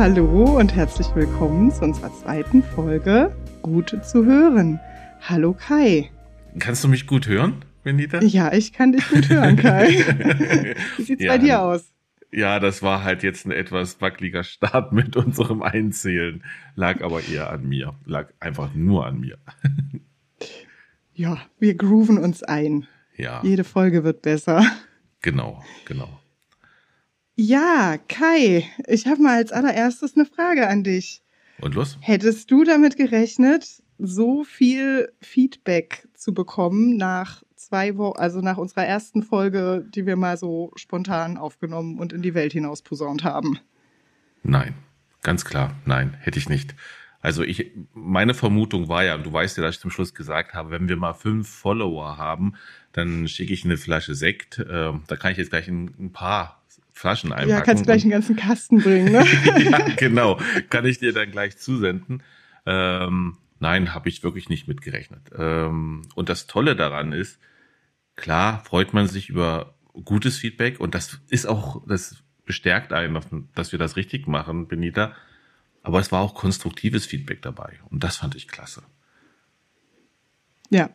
hallo und herzlich willkommen zu unserer zweiten Folge Gute zu hören. Hallo Kai. Kannst du mich gut hören, Benita? Ja, ich kann dich gut hören, Kai. Wie sieht's Ja. bei dir aus? Ja, das war halt jetzt ein etwas wackeliger Start mit unserem Einzählen. Lag aber eher an mir. Lag einfach nur an mir. Ja, wir grooven uns ein. Ja, Jede Folge wird besser. genau, genau. Ja, Kai, ich habe mal als allererstes eine Frage an dich. Und los? Hättest du damit gerechnet, so viel Feedback zu bekommen nach zwei Wochen, also nach unserer ersten Folge, die wir mal so spontan aufgenommen und in die Welt hinaus posaunt haben? Nein, ganz klar, nein, hätte ich nicht. Also ich, meine Vermutung war ja, und du weißt ja, dass ich zum Schluss gesagt habe, wenn wir mal fünf Follower haben, dann schicke ich eine Flasche Sekt. Äh, da kann ich jetzt gleich ein, ein paar Flaschen einpacken. Ja, kannst gleich einen ganzen Kasten bringen, ne? ja, genau. Kann ich dir dann gleich zusenden. Ähm, nein, habe ich wirklich nicht mitgerechnet. Ähm, und das Tolle daran ist, klar freut man sich über gutes Feedback und das ist auch, das bestärkt einen, dass- wir das richtig machen, Benita. Aber es war auch konstruktives Feedback dabei und das fand ich klasse. ja.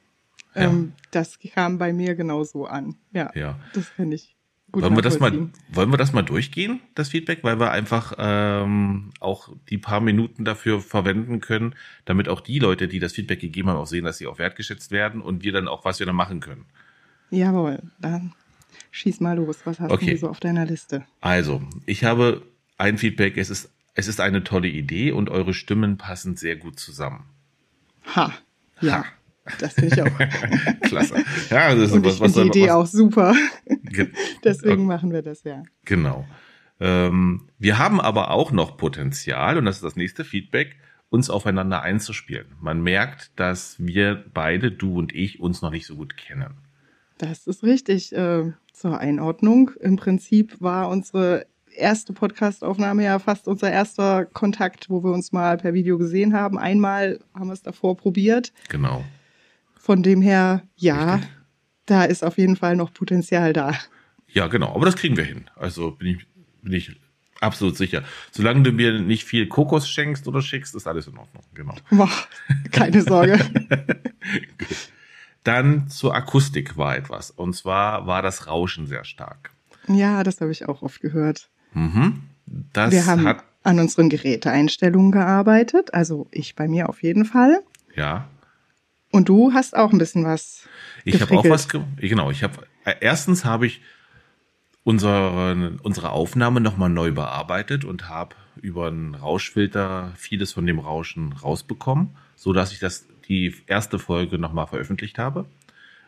Ja. Ähm, das kam bei mir genauso an. Ja, Ja. das kann ich gut wollen wir das mal, wollen wir das mal durchgehen, das Feedback, weil wir einfach ähm, auch die paar Minuten dafür verwenden können, damit auch die Leute, die das Feedback gegeben haben, auch sehen, dass sie auch wertgeschätzt werden und wir dann auch was wir dann machen können. Jawohl, dann schieß mal los. Was hast Okay. du so auf deiner Liste? Also, ich habe ein Feedback, es ist, es ist eine tolle Idee und eure Stimmen passen sehr gut zusammen. Ha. Ja, Ha. Das finde ich auch. Klasse. Ja, das ist Und ich was, was, finde die Idee was, auch super. Ge- Deswegen machen wir das ja. Genau. Ähm, wir haben aber auch noch Potenzial, und das ist das nächste Feedback, uns aufeinander einzuspielen. Man merkt, dass wir beide, du und ich, uns noch nicht so gut kennen. Das ist richtig. Äh, zur Einordnung. Im Prinzip war unsere erste Podcastaufnahme ja fast unser erster Kontakt, wo wir uns mal per Video gesehen haben. Einmal haben wir es davor probiert. Genau. Von dem her, ja, Richtig. da ist auf jeden Fall noch Potenzial da. Ja, genau. Aber das kriegen wir hin. Also bin ich, bin ich absolut sicher. Solange du mir nicht viel Kokos schenkst oder schickst, ist alles in Ordnung. Genau. Boah, keine Sorge. Dann zur Akustik war etwas. Und zwar war das Rauschen sehr stark. ja, das habe ich auch oft gehört. Mhm. Das wir haben hat, an unseren Geräteeinstellungen gearbeitet. Also ich bei mir auf jeden Fall. ja. Und du hast auch ein bisschen was. Ich habe auch was, ge genau, ich habe, äh, erstens habe ich unsere, unsere Aufnahme nochmal neu bearbeitet und habe über einen Rauschfilter vieles von dem Rauschen rausbekommen, so dass ich das, die erste Folge nochmal veröffentlicht habe.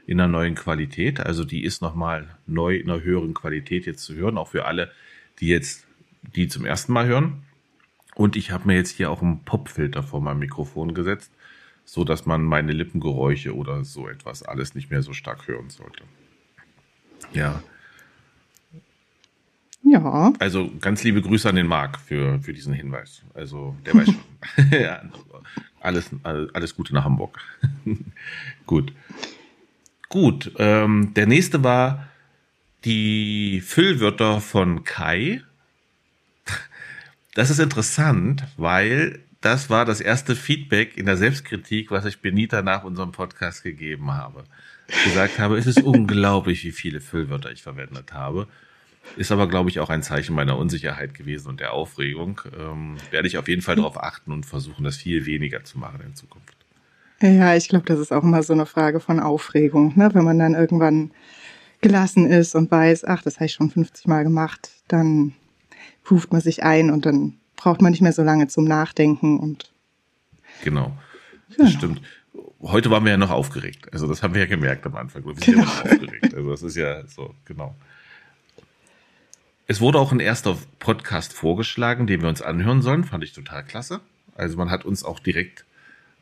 In einer neuen Qualität. Also die ist nochmal neu in einer höheren Qualität jetzt zu hören, auch für alle, die jetzt die zum ersten Mal hören. Und ich habe mir jetzt hier auch einen Popfilter vor meinem Mikrofon gesetzt, so dass man meine Lippengeräusche oder so etwas alles nicht mehr so stark hören sollte. Ja, Ja, also ganz liebe Grüße an den Marc für, für diesen Hinweis. Also der weiß schon. alles, alles Gute nach Hamburg. Gut. Gut, ähm, der nächste war die Füllwörter von Kai. Das ist interessant, weil das war das erste Feedback in der Selbstkritik, was ich Benita nach unserem Podcast gegeben habe. Ich gesagt habe, es ist unglaublich, wie viele Füllwörter ich verwendet habe. Ist aber, glaube ich, auch ein Zeichen meiner Unsicherheit gewesen und der Aufregung. Ähm, werde ich auf jeden Fall darauf achten und versuchen, das viel weniger zu machen in Zukunft. ja, ich glaube, das ist auch immer so eine Frage von Aufregung, ne? Wenn man dann irgendwann gelassen ist und weiß, ach, das habe ich schon 50 Mal gemacht, dann ruft man sich ein und dann braucht man nicht mehr so lange zum Nachdenken und Genau. Genau. Das stimmt. Heute waren wir ja noch aufgeregt. Also das haben wir ja gemerkt am Anfang. Wir sind ja noch aufgeregt. Also das ist ja so, genau. Es wurde auch ein erster Podcast vorgeschlagen, den wir uns anhören sollen. Fand ich total klasse. Also man hat uns auch direkt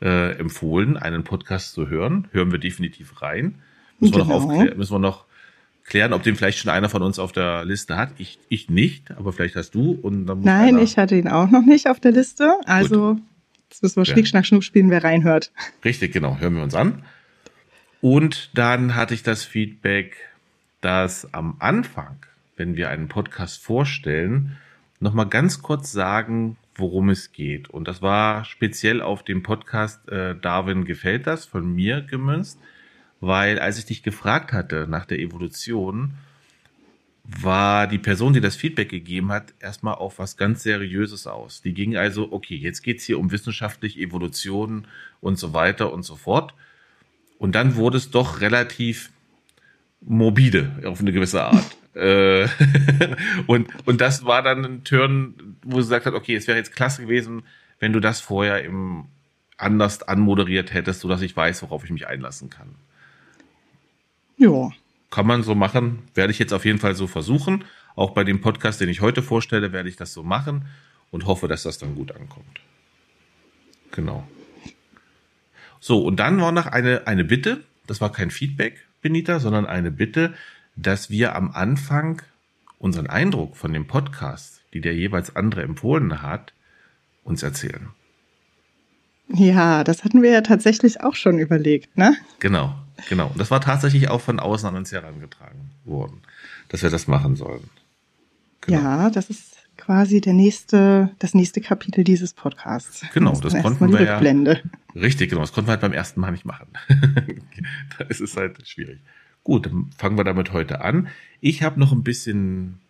äh, empfohlen, einen Podcast zu hören. Hören wir definitiv rein. Müssen, wir, noch Genau. aufklären, müssen wir noch klären, ob den vielleicht schon einer von uns auf der Liste hat. Ich, ich nicht, aber vielleicht hast du. Und dann muss Nein, ich hatte ihn auch noch nicht auf der Liste. Also, jetzt müssen wir Ja. Schnick, Schnack, Schnuck spielen, wer reinhört. Richtig, genau. Hören wir uns an. Und dann hatte ich das Feedback, dass am Anfang, wenn wir einen Podcast vorstellen, nochmal ganz kurz sagen, worum es geht. Und das war speziell auf dem Podcast äh, Darwin gefällt das von mir gemünzt, weil als ich dich gefragt hatte nach der Evolution, war die Person, die das Feedback gegeben hat, erstmal auf was ganz Seriöses aus. Die ging also, okay, jetzt geht's hier um wissenschaftliche Evolution und so weiter und so fort. Und dann wurde es doch relativ morbide auf eine gewisse Art. Äh, und, und das war dann ein Turn, wo sie gesagt hat, okay, es wäre jetzt klasse gewesen, wenn du das vorher im anders anmoderiert hättest, sodass ich weiß, worauf ich mich einlassen kann. Ja. Kann man so machen, werde ich jetzt auf jeden Fall so versuchen. Auch bei dem Podcast, den ich heute vorstelle, werde ich das so machen und hoffe, dass das dann gut ankommt. Genau. So, und dann war noch eine, eine Bitte, das war kein Feedback, Benita, sondern eine Bitte, dass wir am Anfang unseren Eindruck von dem Podcast, die der jeweils andere empfohlen hat, uns erzählen. Ja, das hatten wir ja tatsächlich auch schon überlegt, ne? Genau, genau. Und das war tatsächlich auch von außen an uns herangetragen worden, dass wir das machen sollen. Genau. Ja, das ist quasi der nächste, das nächste Kapitel dieses Podcasts. Genau, das, das konnten wir ja. Richtig, genau, das konnten wir halt beim ersten Mal nicht machen. da ist es halt schwierig. Gut, dann fangen wir damit heute an. Ich habe noch ein bisschen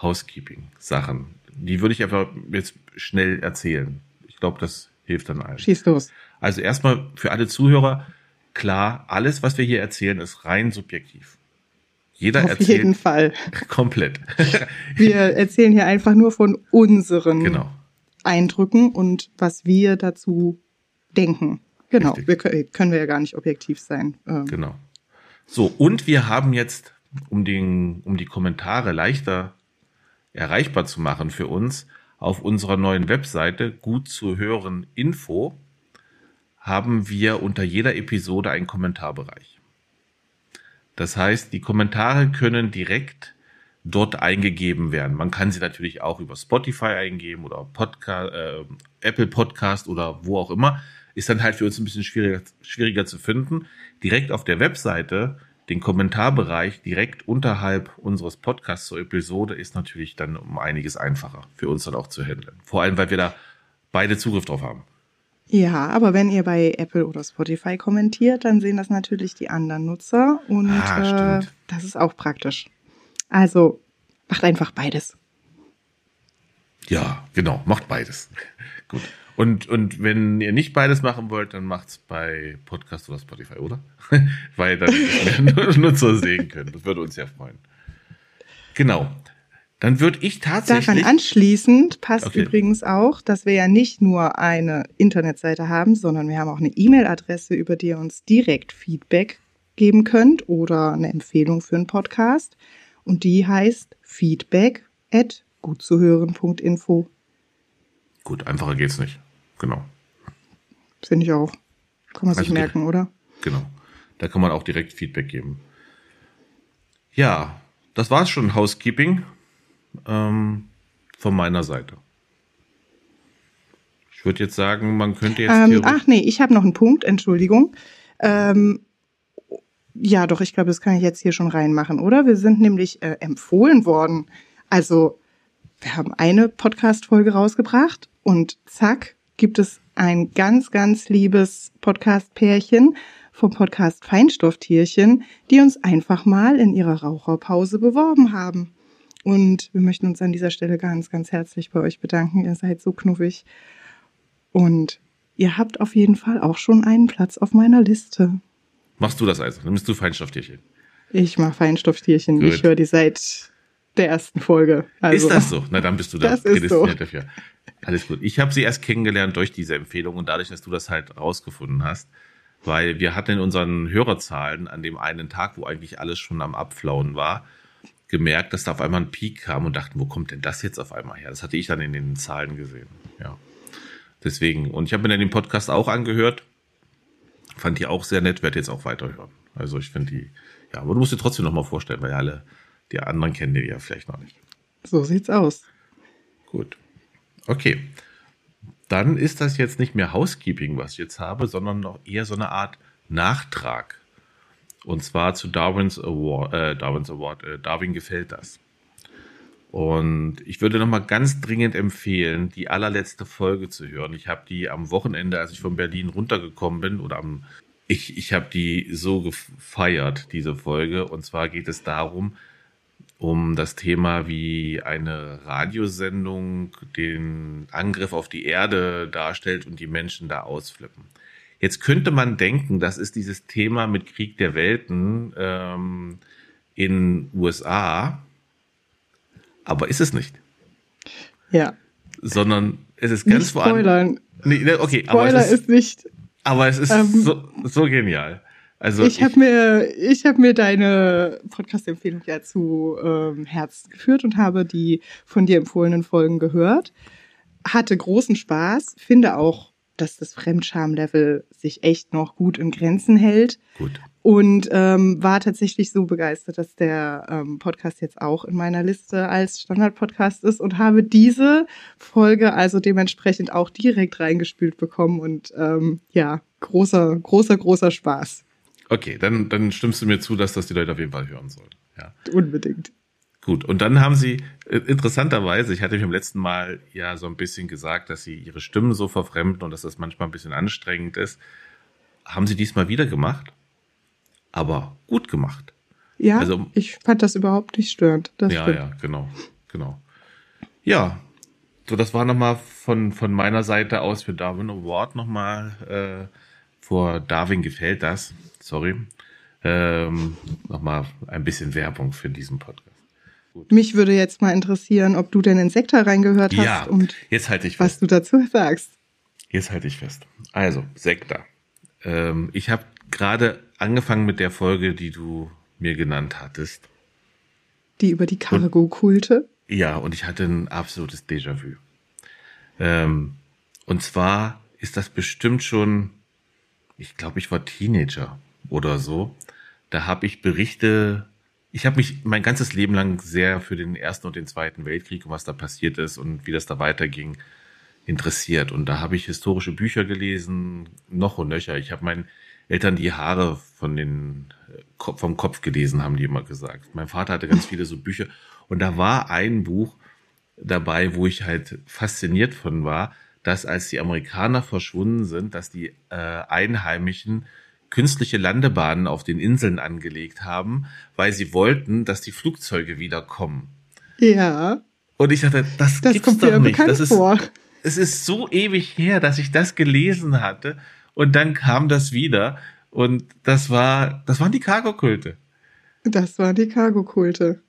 Housekeeping-Sachen. Die würde ich einfach jetzt schnell erzählen. Ich glaube, das hilft dann allen. Schieß los. Also erstmal für alle Zuhörer, klar, alles, was wir hier erzählen, ist rein subjektiv. Jeder Auf erzählt. jeden Fall. Komplett. wir erzählen hier einfach nur von unseren genau. Eindrücken und was wir dazu denken. Genau. Wir können, wir ja gar nicht objektiv sein. Ähm, genau. So, und wir haben jetzt, um, den, um die Kommentare leichter erreichbar zu machen für uns, auf unserer neuen Webseite gut zu hören Info haben wir unter jeder Episode einen Kommentarbereich. Das heißt, die Kommentare können direkt dort eingegeben werden. Man kann sie natürlich auch über Spotify eingeben oder Podcast, äh, Apple Podcast oder wo auch immer ist dann halt für uns ein bisschen schwieriger, schwieriger zu finden. Direkt auf der Webseite, den Kommentarbereich direkt unterhalb unseres Podcasts zur Episode ist natürlich dann um einiges einfacher für uns dann auch zu handeln. Vor allem, weil wir da beide Zugriff drauf haben. Ja, aber wenn ihr bei Apple oder Spotify kommentiert, dann sehen das natürlich die anderen Nutzer und ah, äh, das ist auch praktisch. Also macht einfach beides. Ja, genau, macht beides. Gut. Und, und wenn ihr nicht beides machen wollt, dann macht's bei Podcast oder Spotify, oder? Weil dann mehr Nutzer sehen können. Das würde uns ja freuen. Genau. Dann würde ich tatsächlich. Daran anschließend passt okay. übrigens auch, dass wir ja nicht nur eine Internetseite haben, sondern wir haben auch eine E-Mail-Adresse, über die ihr uns direkt Feedback geben könnt oder eine Empfehlung für einen Podcast. Und die heißt feedback at gutzuhören.info. Gut, einfacher geht's nicht. Genau. Finde ich auch. Kann man sich also merken, oder? Genau. Da kann man auch direkt Feedback geben. Ja, das war's schon, Housekeeping ähm, von meiner Seite. Ich würde jetzt sagen, man könnte jetzt. Ähm, ach nee, ich habe noch einen Punkt, Entschuldigung. Ähm, ja, doch, ich glaube, das kann ich jetzt hier schon reinmachen, oder? Wir sind nämlich äh, empfohlen worden. Also, wir haben eine Podcast-Folge rausgebracht und zack, gibt es ein ganz, ganz liebes Podcast-Pärchen vom Podcast Feinstofftierchen, die uns einfach mal in ihrer Raucherpause beworben haben. Und wir möchten uns an dieser Stelle ganz, ganz herzlich bei euch bedanken. Ihr seid so knuffig. Und ihr habt auf jeden Fall auch schon einen Platz auf meiner Liste. Machst du das also? Dann bist du Feinstofftierchen. Ich mache Feinstofftierchen. Gut. Ich höre die seit der ersten Folge. Also, ist das so? Na, dann bist du da das prädestiniert so. dafür. Alles gut. Ich habe sie erst kennengelernt durch diese Empfehlung und dadurch, dass du das halt rausgefunden hast. Weil wir hatten in unseren Hörerzahlen an dem einen Tag, wo eigentlich alles schon am Abflauen war, gemerkt, dass da auf einmal ein Peak kam und dachten, wo kommt denn das jetzt auf einmal her? Das hatte ich dann in den Zahlen gesehen. Ja. Deswegen. Und ich habe mir dann den Podcast auch angehört. Fand die auch sehr nett, werde jetzt auch weiterhören. Also ich finde die, ja, aber du musst dir trotzdem nochmal vorstellen, weil alle, die anderen kennen die ja vielleicht noch nicht. So sieht's aus. Gut. Okay. Dann ist das jetzt nicht mehr Housekeeping, was ich jetzt habe, sondern noch eher so eine Art Nachtrag. Und zwar zu Darwins Award, äh, Darwins Award, äh, Darwin gefällt das. Und ich würde noch mal ganz dringend empfehlen, die allerletzte Folge zu hören. Ich habe die am Wochenende, als ich von Berlin runtergekommen bin, oder am ich, ich habe die so gefeiert, diese Folge. Und zwar geht es darum, um das Thema, wie eine Radiosendung den Angriff auf die Erde darstellt und die Menschen da ausflippen. Jetzt könnte man denken, das ist dieses Thema mit Krieg der Welten ähm, in USA, aber ist es nicht. Ja. Sondern es ist ganz spoilern. Nee, ne, okay, Spoiler aber es ist, ist nicht. Aber es ist ähm, so, so genial. Also ich habe mir, ich habe mir deine Podcast-Empfehlung ja zu ähm, Herz geführt und habe die von dir empfohlenen Folgen gehört. Hatte großen Spaß, finde auch, dass das Fremdscham-Level sich echt noch gut in Grenzen hält. Gut und ähm, war tatsächlich so begeistert, dass der ähm, Podcast jetzt auch in meiner Liste als Standard-Podcast ist und habe diese Folge also dementsprechend auch direkt reingespielt bekommen und ähm, ja, großer, großer, großer Spaß. Okay, dann, dann stimmst du mir zu, dass das die Leute auf jeden Fall hören sollen. Ja. Unbedingt. Gut, und dann haben sie äh, interessanterweise, ich hatte mich im letzten Mal ja so ein bisschen gesagt, dass sie ihre Stimmen so verfremden und dass das manchmal ein bisschen anstrengend ist. Haben sie diesmal wieder gemacht? aber gut gemacht. Ja, also, ich fand das überhaupt nicht störend. ja, stimmt. ja, genau, genau. Ja, so das war nochmal von, von meiner Seite aus für Darwin Award nochmal, äh, vor Darwin gefällt das, sorry, ähm, nochmal ein bisschen Werbung für diesen Podcast. Gut. Mich würde jetzt mal interessieren, ob du denn in Sekta reingehört hast ja, und jetzt halte ich fest. was du dazu sagst. Jetzt halte ich fest. Also, Sekta. Ähm, ich habe gerade angefangen mit der Folge, die du mir genannt hattest. Die über die Cargo-Kulte? Ja, und ich hatte ein absolutes Déjà-vu. Ähm, und zwar ist das bestimmt schon, ich glaube, ich war Teenager oder so. Da habe ich Berichte, ich habe mich mein ganzes Leben lang sehr für den Ersten und den Zweiten Weltkrieg und was da passiert ist und wie das da weiterging, interessiert. Und da habe ich historische Bücher gelesen, noch und nöcher. Ich habe mein Eltern die Haare von den, äh, vom Kopf gelesen, haben die immer gesagt. Mein Vater hatte ganz viele so Bücher und da war ein Buch dabei, wo ich halt fasziniert von war, dass als die Amerikaner verschwunden sind, dass die äh, Einheimischen künstliche Landebahnen auf den Inseln angelegt haben, weil sie wollten, dass die Flugzeuge wiederkommen. Ja. Und ich dachte, das, das gibt's doch nicht. Das ist, vor. es ist so ewig her, dass ich das gelesen hatte und dann kam das wieder. Und das war, das waren die Cargo-Kulte. Das waren die Cargo-Kulte.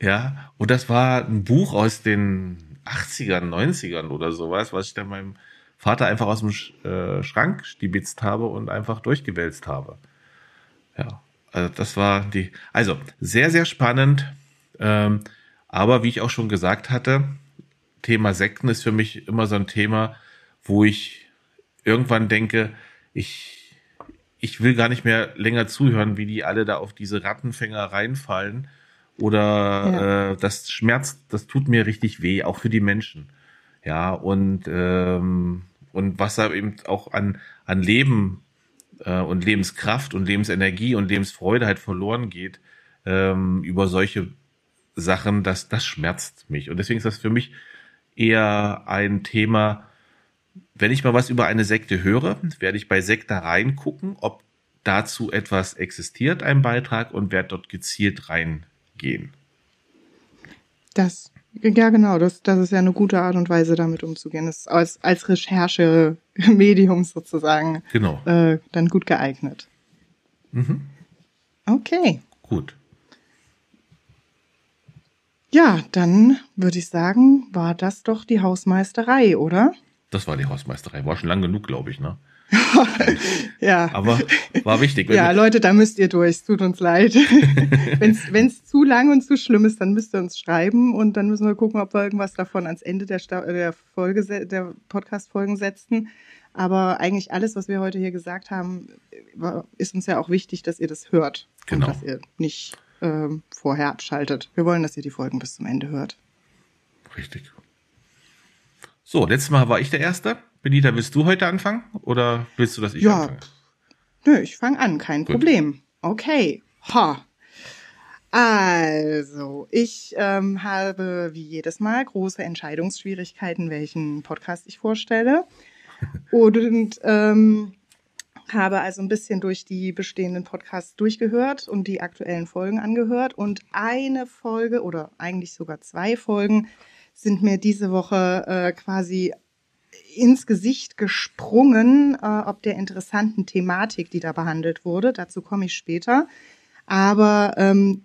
Ja, und das war ein Buch aus den 80ern, 90ern oder sowas, was ich dann meinem Vater einfach aus dem äh, Schrank stibitzt habe und einfach durchgewälzt habe. Ja, also das war die, also sehr, sehr spannend. Ähm, aber wie ich auch schon gesagt hatte, Thema Sekten ist für mich immer so ein Thema, wo ich irgendwann denke, ich, ich will gar nicht mehr länger zuhören, wie die alle da auf diese Rattenfänger reinfallen. Oder ja. äh, das schmerzt, das tut mir richtig weh, auch für die Menschen. Ja, und, ähm, und was da eben auch an, an Leben äh, und Lebenskraft und Lebensenergie und Lebensfreude halt verloren geht ähm, über solche Sachen, das, das schmerzt mich. Und deswegen ist das für mich eher ein Thema, wenn ich mal was über eine Sekte höre, werde ich bei Sekta reingucken, ob dazu etwas existiert, ein Beitrag, und werde dort gezielt reingehen. Das, ja genau, das, das ist ja eine gute Art und Weise, damit umzugehen. Das ist als, als Recherche-Medium sozusagen genau. äh, dann gut geeignet. Mhm. Okay. Gut. Ja, dann würde ich sagen, war das doch die Hausmeisterei, oder? Das war die Hausmeisterei. War schon lang genug, glaube ich, ne? ja. Aber war wichtig. ja, Leute, da müsst ihr durch. Tut uns leid. Wenn es zu lang und zu schlimm ist, dann müsst ihr uns schreiben und dann müssen wir gucken, ob wir irgendwas davon ans Ende der, Sta der Folge, der Podcast-Folgen setzen. Aber eigentlich alles, was wir heute hier gesagt haben, ist uns ja auch wichtig, dass ihr das hört. Genau. Und dass ihr nicht ähm, vorher abschaltet. Wir wollen, dass ihr die Folgen bis zum Ende hört. Richtig. So, letztes Mal war ich der Erste. Benita, willst du heute anfangen oder willst du, dass ich ja. anfange? Nö, ich fange an, kein Gut. Problem. Okay. Ha. Also, ich ähm, habe wie jedes Mal große Entscheidungsschwierigkeiten, welchen Podcast ich vorstelle. Und ähm, habe also ein bisschen durch die bestehenden Podcasts durchgehört und die aktuellen Folgen angehört. Und eine Folge oder eigentlich sogar zwei Folgen sind mir diese Woche äh, quasi ins Gesicht gesprungen, äh, ob der interessanten Thematik, die da behandelt wurde. Dazu komme ich später. Aber ähm,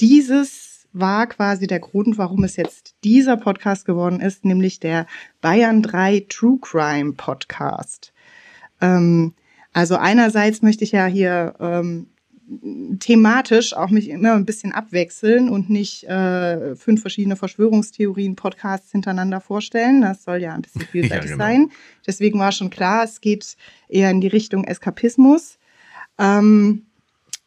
dieses war quasi der Grund, warum es jetzt dieser Podcast geworden ist, nämlich der Bayern 3 True Crime Podcast. Ähm, also einerseits möchte ich ja hier ähm, thematisch auch mich immer ein bisschen abwechseln und nicht äh, fünf verschiedene Verschwörungstheorien-Podcasts hintereinander vorstellen. Das soll ja ein bisschen vielseitig ja, genau. sein. Deswegen war schon klar, es geht eher in die Richtung Eskapismus. Ähm,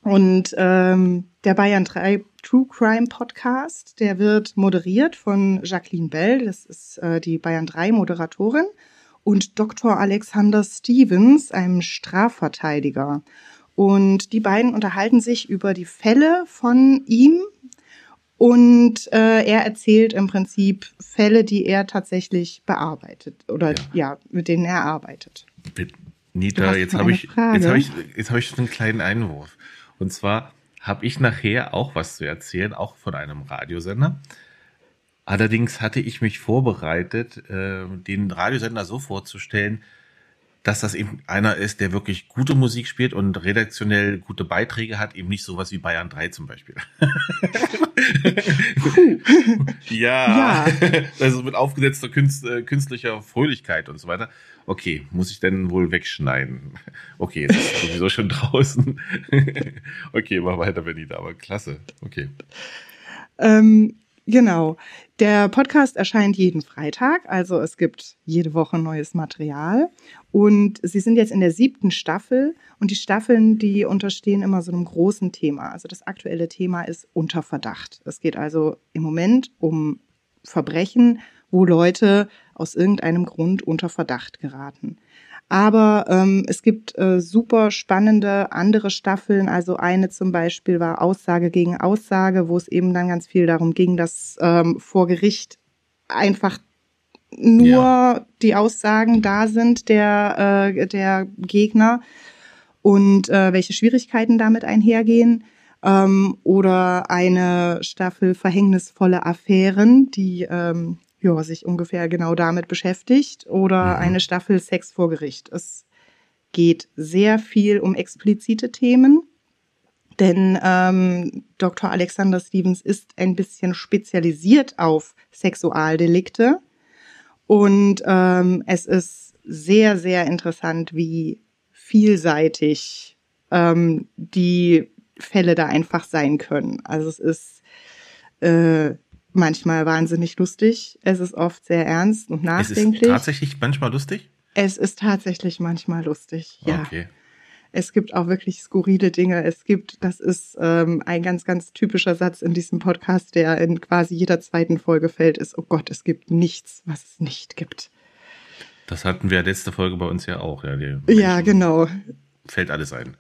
und ähm, der Bayern 3 True Crime Podcast, der wird moderiert von Jacqueline Bell, das ist äh, die Bayern 3 Moderatorin, und Dr. Alexander Stevens, einem Strafverteidiger. Und die beiden unterhalten sich über die Fälle von ihm und äh, er erzählt im Prinzip Fälle, die er tatsächlich bearbeitet oder ja, ja mit denen er arbeitet. Nita, jetzt habe ich, jetzt habe ich, jetzt habe ich einen kleinen Einwurf. Und zwar habe ich nachher auch was zu erzählen, auch von einem Radiosender. Allerdings hatte ich mich vorbereitet, äh, den Radiosender so vorzustellen, dass das eben einer ist, der wirklich gute Musik spielt und redaktionell gute Beiträge hat, eben nicht sowas wie Bayern 3 zum Beispiel. ja, ja, also mit aufgesetzter äh, künstlicher Fröhlichkeit und so weiter. Okay, muss ich denn wohl wegschneiden? Okay, jetzt ist sowieso schon draußen. okay, mach weiter, Benita, aber klasse. Okay. Ähm, Genau. Der Podcast erscheint jeden Freitag, also es gibt jede Woche neues Material. Und Sie sind jetzt in der siebten Staffel und die Staffeln, die unterstehen immer so einem großen Thema. Also das aktuelle Thema ist unter Verdacht. Es geht also im Moment um Verbrechen, wo Leute aus irgendeinem Grund unter Verdacht geraten. Aber ähm, es gibt äh, super spannende andere Staffeln. Also eine zum Beispiel war Aussage gegen Aussage, wo es eben dann ganz viel darum ging, dass ähm, vor Gericht einfach nur ja. die Aussagen da sind der, äh, der Gegner und äh, welche Schwierigkeiten damit einhergehen. Ähm, oder eine Staffel verhängnisvolle Affären, die ähm, ja, sich ungefähr genau damit beschäftigt oder mhm. eine Staffel Sex vor Gericht. Es geht sehr viel um explizite Themen, denn ähm, Dr. Alexander Stevens ist ein bisschen spezialisiert auf Sexualdelikte und ähm, es ist sehr, sehr interessant, wie vielseitig ähm, die Fälle da einfach sein können. Also es ist äh, manchmal wahnsinnig lustig. Es ist oft sehr ernst und nachdenklich. Es ist tatsächlich manchmal lustig? Es ist tatsächlich manchmal lustig, ja. Okay. Es gibt auch wirklich skurrile Dinge. Es gibt, das ist ähm, ein ganz, ganz typischer Satz in diesem Podcast, der in quasi jeder zweiten Folge fällt, ist, oh Gott, es gibt nichts, was es nicht gibt. Das hatten wir letzte Folge bei uns ja auch, ja. ja, genau. Fällt alles ein.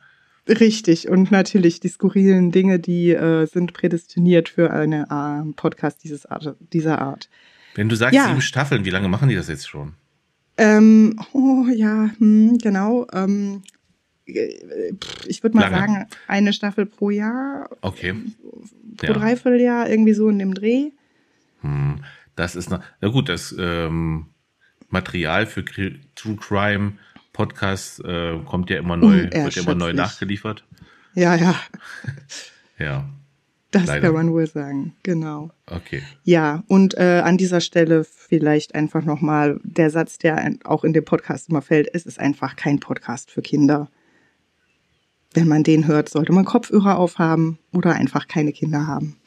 Richtig. Und natürlich die skurrilen Dinge, die äh, sind prädestiniert für einen äh, Podcast dieses Art, dieser Art. Wenn du sagst ja. sieben Staffeln, wie lange machen die das jetzt schon? Ähm, oh ja, hm, genau. Ähm, ich würde mal lange. sagen, eine Staffel pro Jahr. Okay. Pro ja. Dreivierteljahr, irgendwie so in dem Dreh. Hm, das ist, na, na gut, das ähm, Material für True Crime Podcast äh, kommt ja immer neu, wird ja immer neu nachgeliefert. Ja, ja. ja. Das Leider. kann man wohl sagen, genau. Okay. Ja, und äh, an dieser Stelle vielleicht einfach nochmal der Satz, der auch in dem Podcast immer fällt, es ist einfach kein Podcast für Kinder. Wenn man den hört, sollte man Kopfhörer aufhaben oder einfach keine Kinder haben.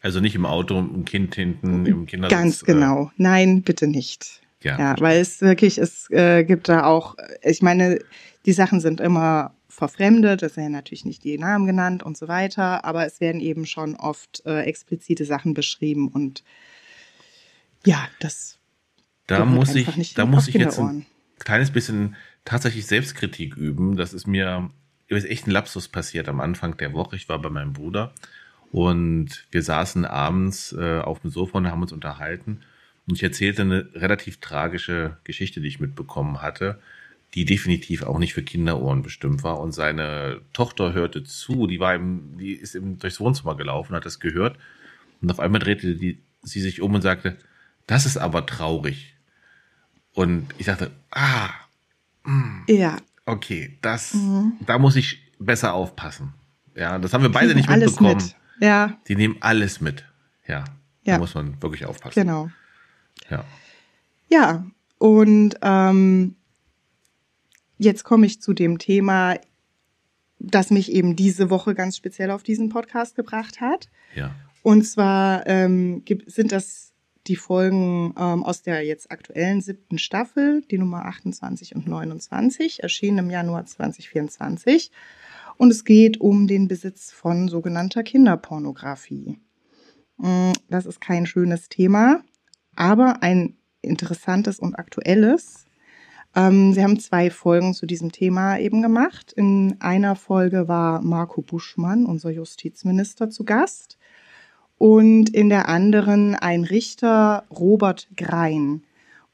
Also nicht im Auto, ein Kind hinten im Kindersitz. Ganz äh, genau. Äh, Nein, bitte nicht. Ja, ja weil es wirklich, es äh, gibt da auch, ich meine, die Sachen sind immer verfremdet, es werden natürlich nicht die Namen genannt und so weiter, aber es werden eben schon oft äh, explizite Sachen beschrieben und ja, das. Da muss ich, da muss ich jetzt ein kleines bisschen tatsächlich Selbstkritik üben. Das ist mir ist echt ein Lapsus passiert am Anfang der Woche. Ich war bei meinem Bruder Und wir saßen abends äh, auf dem Sofa und haben uns unterhalten. Und ich erzählte eine relativ tragische Geschichte, die ich mitbekommen hatte, die definitiv auch nicht für Kinderohren bestimmt war. Und seine Tochter hörte zu, die war im, die ist eben durchs Wohnzimmer gelaufen, hat das gehört. Und auf einmal drehte die, sie sich um und sagte, das ist aber traurig. Und ich dachte, ah, mh, mm, ja. Okay, das, mhm. da muss ich besser aufpassen. Ja, das haben wir beide nicht mitbekommen. Mit. Ja. Die nehmen alles mit. Ja. ja. Da muss man wirklich aufpassen. Genau. Ja. Ja, und ähm, jetzt komme ich zu dem Thema, das mich eben diese Woche ganz speziell auf diesen Podcast gebracht hat. Ja. Und zwar ähm, sind das die Folgen ähm, aus der jetzt aktuellen siebten Staffel, die Nummer 28 und 29, erschienen im Januar 2024. Und es geht um den Besitz von sogenannter Kinderpornografie. Mm, das ist kein schönes Thema, aber ein interessantes und aktuelles. Ähm, sie haben zwei Folgen zu diesem Thema eben gemacht. In einer Folge war Marco Buschmann, unser Justizminister, zu Gast. Und in der anderen ein Richter, Robert Grein.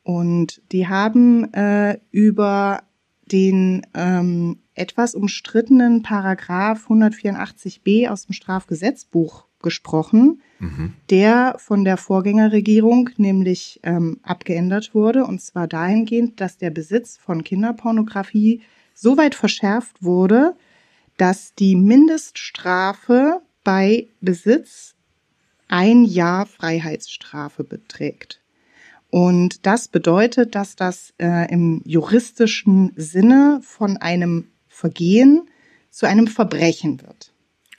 Und die haben äh, über den ähm, etwas umstrittenen Paragraph 184b aus dem Strafgesetzbuch gesprochen, mhm. der von der Vorgängerregierung nämlich ähm, abgeändert wurde, und zwar dahingehend, dass der Besitz von Kinderpornografie so weit verschärft wurde, dass die Mindeststrafe bei Besitz ein Jahr Freiheitsstrafe beträgt. Und das bedeutet, dass das äh, im juristischen Sinne von einem Vergehen zu einem Verbrechen wird.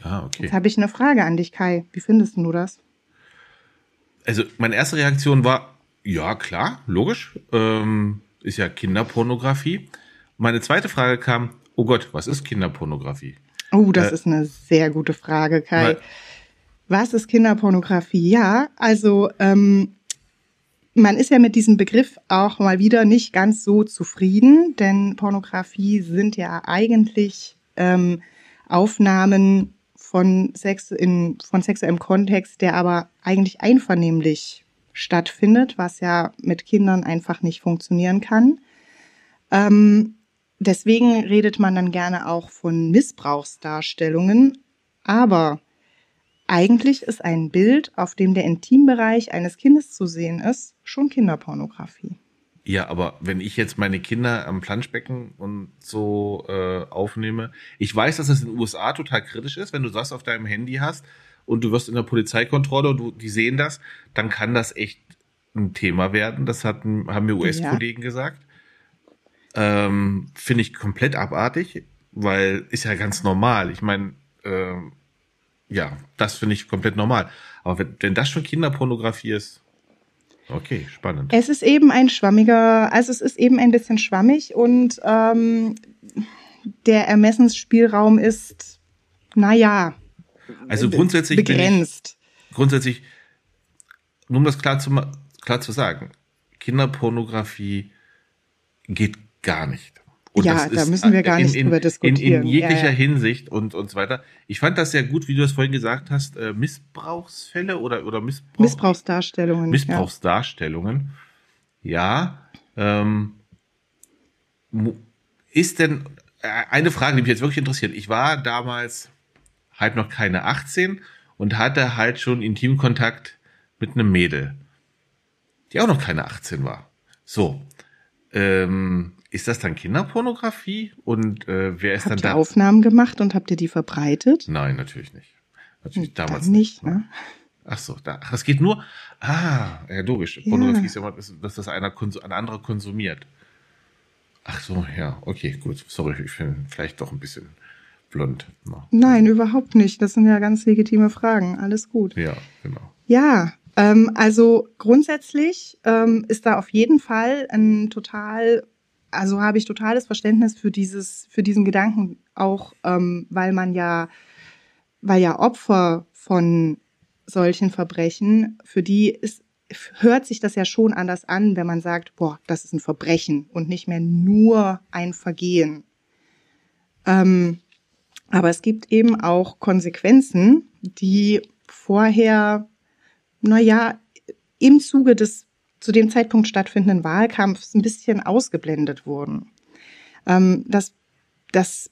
Ah, okay. Jetzt habe ich eine Frage an dich, Kai. Wie findest du das? Also, meine erste Reaktion war, ja, klar, logisch. Ähm, ist ja Kinderpornografie. Meine zweite Frage kam, oh Gott, was ist Kinderpornografie? Oh, das äh, ist eine sehr gute Frage, Kai. Was ist Kinderpornografie? Ja, also ähm, man ist ja mit diesem Begriff auch mal wieder nicht ganz so zufrieden, denn Pornografie sind ja eigentlich ähm, Aufnahmen von Sex in von sexuellem Kontext, der aber eigentlich einvernehmlich stattfindet, was ja mit Kindern einfach nicht funktionieren kann. Ähm, deswegen redet man dann gerne auch von Missbrauchsdarstellungen, aber eigentlich ist ein Bild, auf dem der Intimbereich eines Kindes zu sehen ist, schon Kinderpornografie. Ja, aber wenn ich jetzt meine Kinder am Planschbecken und so äh, aufnehme, ich weiß, dass das in den USA total kritisch ist, wenn du das auf deinem Handy hast und du wirst in der Polizeikontrolle und du, die sehen das, dann kann das echt ein Thema werden. Das hatten, haben mir US-Kollegen ja. gesagt. Ähm, Finde ich komplett abartig, weil ist ja ganz normal. Ich meine, ähm, ja, das finde ich komplett normal. Aber wenn, wenn das schon Kinderpornografie ist, okay, spannend. Es ist eben ein schwammiger, also es ist eben ein bisschen schwammig und ähm, der Ermessensspielraum ist, naja, also grundsätzlich begrenzt. Ich, grundsätzlich, nur um das klar zu, klar zu sagen, Kinderpornografie geht gar nicht. Und ja, da müssen wir gar in, nicht in, drüber diskutieren. In, in jeglicher ja, ja. Hinsicht und, und so weiter. Ich fand das sehr gut, wie du das vorhin gesagt hast, äh, Missbrauchsfälle oder, oder Missbrauch, Missbrauchsdarstellungen. Missbrauchsdarstellungen. Ja, ja ähm, ist denn, äh, eine Frage, die mich jetzt wirklich interessiert. Ich war damals halt noch keine 18 und hatte halt schon Intimkontakt mit einem Mädel, die auch noch keine 18 war. So. Ähm, ist das dann Kinderpornografie? Und äh, wer ist habt dann da? Habt ihr Aufnahmen gemacht und habt ihr die verbreitet? Nein, natürlich nicht. Natürlich hm, damals nicht. Ne? Ach so, da, ach, das geht nur. Ah, ja, logisch. Ja. Pornografie ist ja immer, dass das einer ein anderer konsumiert. Ach so, ja, okay, gut. Sorry, ich bin vielleicht doch ein bisschen blond. No. Nein, überhaupt nicht. Das sind ja ganz legitime Fragen. Alles gut. Ja, genau. Ja, ähm, also grundsätzlich ähm, ist da auf jeden Fall ein total also habe ich totales Verständnis für dieses, für diesen Gedanken auch, ähm, weil man ja, weil ja Opfer von solchen Verbrechen, für die ist, hört sich das ja schon anders an, wenn man sagt, boah, das ist ein Verbrechen und nicht mehr nur ein Vergehen. Ähm, aber es gibt eben auch Konsequenzen, die vorher, naja, im Zuge des zu dem Zeitpunkt stattfindenden Wahlkampfs ein bisschen ausgeblendet wurden. Ähm, das, das,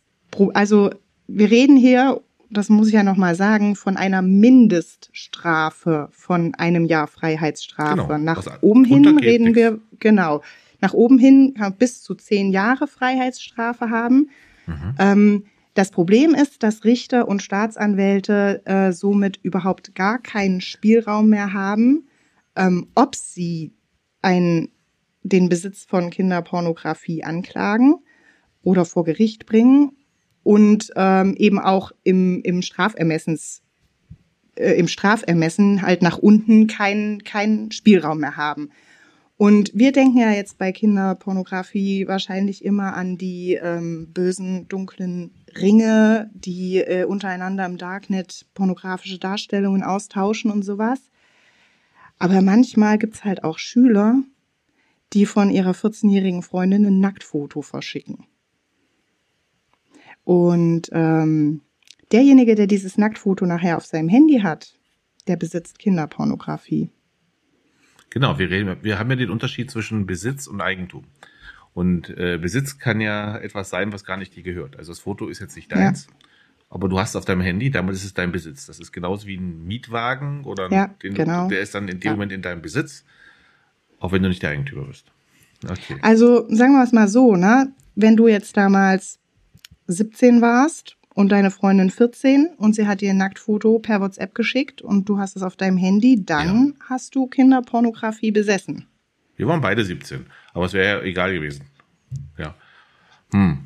also wir reden hier, das muss ich ja nochmal sagen, von einer Mindeststrafe von einem Jahr Freiheitsstrafe. Genau, Nach oben hin reden nichts. wir, genau, nach oben hin kann man bis zu zehn Jahre Freiheitsstrafe haben. Mhm. Ähm, das Problem ist, dass Richter und Staatsanwälte äh, somit überhaupt gar keinen Spielraum mehr haben, ähm, ob sie einen, den Besitz von Kinderpornografie anklagen oder vor Gericht bringen und ähm, eben auch im, im Strafermessens äh, im Strafermessen halt nach unten keinen keinen Spielraum mehr haben. Und wir denken ja jetzt bei Kinderpornografie wahrscheinlich immer an die ähm, bösen, dunklen Ringe, die äh, untereinander im Darknet pornografische Darstellungen austauschen und sowas. Aber manchmal gibt's halt auch Schüler, die von ihrer 14-jährigen Freundin ein Nacktfoto verschicken. Und ähm, derjenige, der dieses Nacktfoto nachher auf seinem Handy hat, der besitzt Kinderpornografie. Genau, wir, reden, wir haben ja den Unterschied zwischen Besitz und Eigentum. Und äh, Besitz kann ja etwas sein, was gar nicht dir gehört. Also das Foto ist jetzt nicht deins, ja. aber du hast es auf deinem Handy, damit ist es dein Besitz. Das ist genauso wie ein Mietwagen oder ja, den, genau. der ist dann in dem ja. Moment in deinem Besitz, auch wenn du nicht der Eigentümer bist. Okay. Also sagen wir es mal so, ne? Wenn du jetzt damals 17 warst und deine Freundin 14 und sie hat dir ein Nacktfoto per WhatsApp geschickt und du hast es auf deinem Handy, dann ja. hast du Kinderpornografie besessen. Wir waren beide 17, aber es wäre ja egal gewesen. Ja. Hm.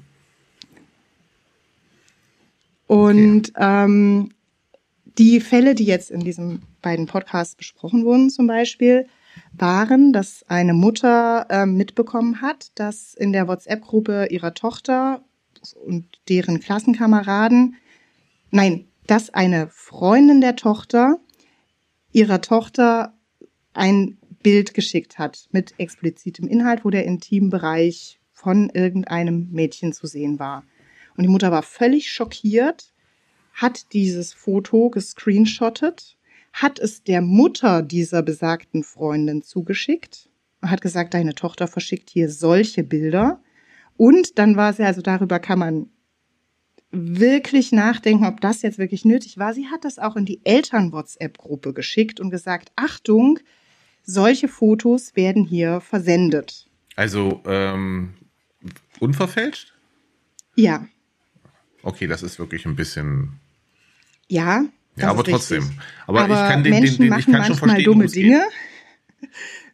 Und okay. ähm, die Fälle, die jetzt in diesen beiden Podcasts besprochen wurden, zum Beispiel, waren, dass eine Mutter äh, mitbekommen hat, dass in der WhatsApp-Gruppe ihrer Tochter und deren Klassenkameraden, nein, dass eine Freundin der Tochter ihrer Tochter ein Bild geschickt hat mit explizitem Inhalt, wo der Intimbereich von irgendeinem Mädchen zu sehen war. Und die Mutter war völlig schockiert, hat dieses Foto gescreenshottet, hat es der Mutter dieser besagten Freundin zugeschickt hat gesagt, deine Tochter verschickt hier solche Bilder. Und dann war sie, also darüber kann man wirklich nachdenken, ob das jetzt wirklich nötig war. Sie hat das auch in die Eltern-WhatsApp-Gruppe geschickt und gesagt, Achtung, solche Fotos werden hier versendet. Also ähm, unverfälscht? Ja. Okay, das ist wirklich ein bisschen. Ja. Ja, aber trotzdem. Aber, aber, ich kann den, Menschen den, den ich kann schon verstehen, dumme Dinge.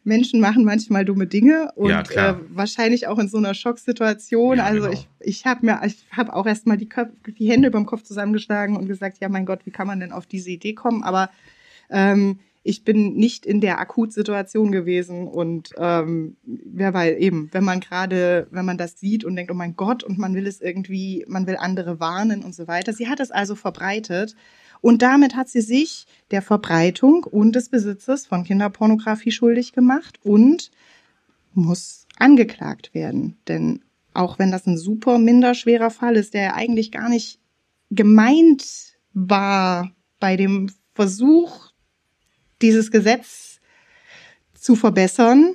Menschen machen manchmal dumme Dinge und ja, äh, wahrscheinlich auch in so einer Schocksituation. Ja, also genau. ich, ich habe mir, ich habe auch erstmal die, die Hände über dem Kopf zusammengeschlagen und gesagt, ja mein Gott, wie kann man denn auf diese Idee kommen? Aber ähm, ich bin nicht in der Akutsituation gewesen und ähm, ja, weil eben, wenn man gerade, wenn man das sieht und denkt, oh mein Gott, und man will es irgendwie, man will andere warnen und so weiter. Sie hat es also verbreitet und damit hat sie sich der Verbreitung und des Besitzes von Kinderpornografie schuldig gemacht und muss angeklagt werden. Denn auch wenn das ein super minderschwerer Fall ist, der eigentlich gar nicht gemeint war bei dem Versuch, dieses Gesetz zu verbessern,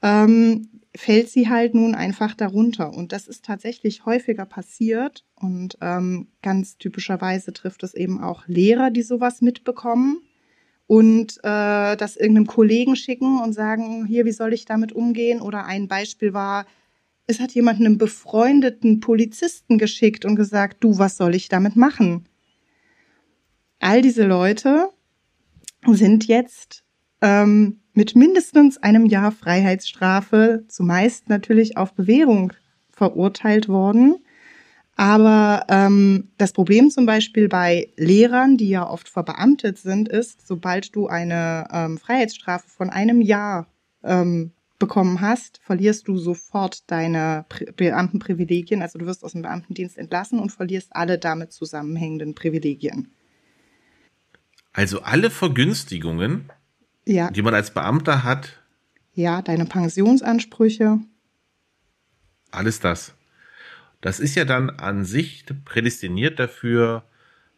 ähm, fällt sie halt nun einfach darunter. Und das ist tatsächlich häufiger passiert. Und ähm, ganz typischerweise trifft es eben auch Lehrer, die sowas mitbekommen und äh, das irgendeinem Kollegen schicken und sagen, hier, wie soll ich damit umgehen? Oder ein Beispiel war, es hat jemand einem befreundeten Polizisten geschickt und gesagt, du, was soll ich damit machen? All diese Leute sind jetzt ähm, mit mindestens einem Jahr Freiheitsstrafe, zumeist natürlich auf Bewährung verurteilt worden. Aber ähm, das Problem zum Beispiel bei Lehrern, die ja oft verbeamtet sind, ist, sobald du eine ähm, Freiheitsstrafe von einem Jahr ähm, bekommen hast, verlierst du sofort deine Pri Beamtenprivilegien. Also du wirst aus dem Beamtendienst entlassen und verlierst alle damit zusammenhängenden Privilegien. Also alle Vergünstigungen, ja. die man als Beamter hat. Ja, deine Pensionsansprüche. Alles das. Das ist ja dann an sich prädestiniert dafür,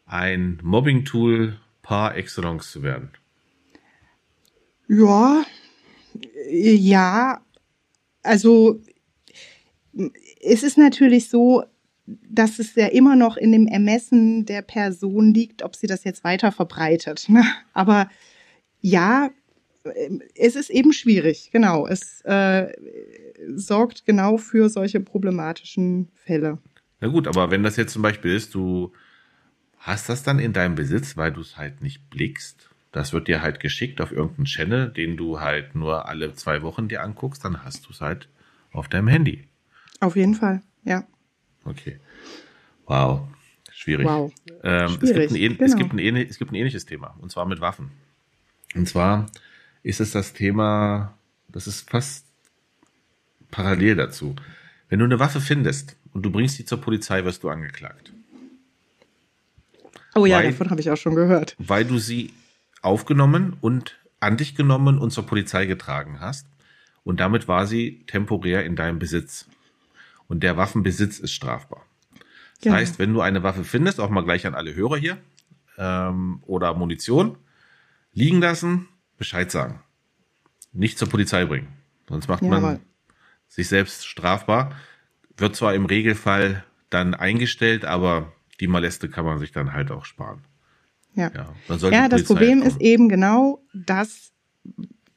ein Mobbing-Tool par excellence zu werden. Ja, ja, also es ist natürlich so, dass es ja immer noch in dem Ermessen der Person liegt, ob sie das jetzt weiter verbreitet. Ne? Aber ja, es ist eben schwierig, genau. Es äh, sorgt genau für solche problematischen Fälle. Na gut, aber wenn das jetzt zum Beispiel ist, du hast das dann in deinem Besitz, weil du es halt nicht blickst, das wird dir halt geschickt auf irgendeinen Channel, den du halt nur alle zwei Wochen dir anguckst, dann hast du es halt auf deinem Handy. Auf jeden Fall, ja. Okay. Wow. Schwierig. Wow. Ähm, Schwierig, es, gibt ein, genau. es, gibt ein, es gibt ein ähnliches Thema, und zwar mit Waffen. Und zwar ist es das Thema, das ist fast parallel dazu. Wenn du eine Waffe findest und du bringst sie zur Polizei, wirst du angeklagt. Oh ja, Weil- davon habe ich auch schon gehört. Weil du sie aufgenommen und an dich genommen und zur Polizei getragen hast. Und damit war sie temporär in deinem Besitz. Und der Waffenbesitz ist strafbar. Das Genau. heißt, wenn du eine Waffe findest, auch mal gleich an alle Hörer hier, ähm, oder Munition, liegen lassen, Bescheid sagen. Nicht zur Polizei bringen. Sonst macht man Jawohl. sich selbst strafbar. Wird zwar im Regelfall dann eingestellt, aber die Moleste kann man sich dann halt auch sparen. Ja. Ja, Ja, das Problem kommen. ist eben genau, dass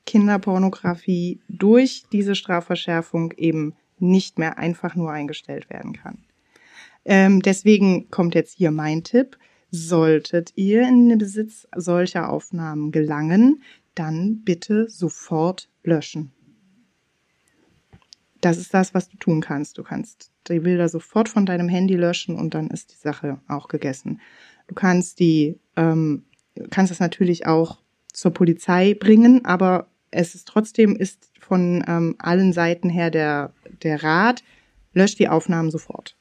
Kinderpornografie durch diese Strafverschärfung eben nicht mehr einfach nur eingestellt werden kann. Ähm, deswegen kommt jetzt hier mein Tipp. Solltet ihr in den Besitz solcher Aufnahmen gelangen, dann bitte sofort löschen. Das ist das, was du tun kannst. Du kannst die Bilder sofort von deinem Handy löschen und dann ist die Sache auch gegessen. Du kannst die, ähm, kannst es natürlich auch zur Polizei bringen, aber es ist trotzdem ist von ähm, allen Seiten her der, der Rat, löscht die Aufnahmen sofort.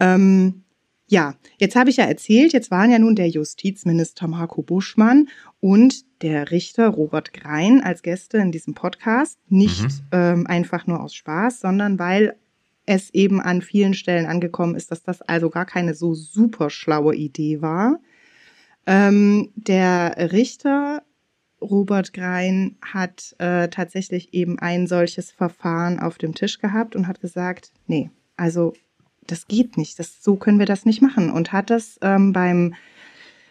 Ähm, ja, jetzt habe ich ja erzählt, jetzt waren ja nun der Justizminister Marco Buschmann und der Richter Robert Grein als Gäste in diesem Podcast. Nicht Mhm. ähm, einfach nur aus Spaß, sondern weil es eben an vielen Stellen angekommen ist, dass das also gar keine so super schlaue Idee war. Ähm, der Richter Robert Grein hat äh, tatsächlich eben ein solches Verfahren auf dem Tisch gehabt und hat gesagt, nee, also das geht nicht, das, so können wir das nicht machen und hat das ähm, beim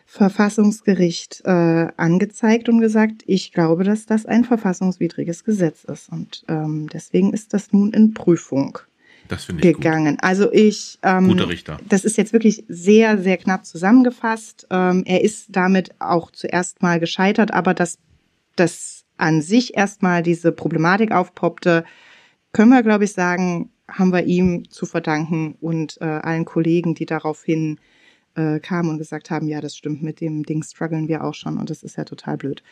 Verfassungsgericht äh, angezeigt und gesagt, ich glaube, dass das ein verfassungswidriges Gesetz ist und ähm, deswegen ist das nun in Prüfung ich gut. gegangen. Also ich, ähm, Guter Richter. das ist jetzt wirklich sehr, sehr knapp zusammengefasst. Ähm, er ist damit auch zuerst mal gescheitert, aber dass das an sich erstmal diese Problematik aufpoppte, können wir, glaube ich, sagen, haben wir ihm zu verdanken und äh, allen Kollegen, die daraufhin äh, kamen und gesagt haben, ja, das stimmt, mit dem Ding strugglen wir auch schon und das ist ja total blöd.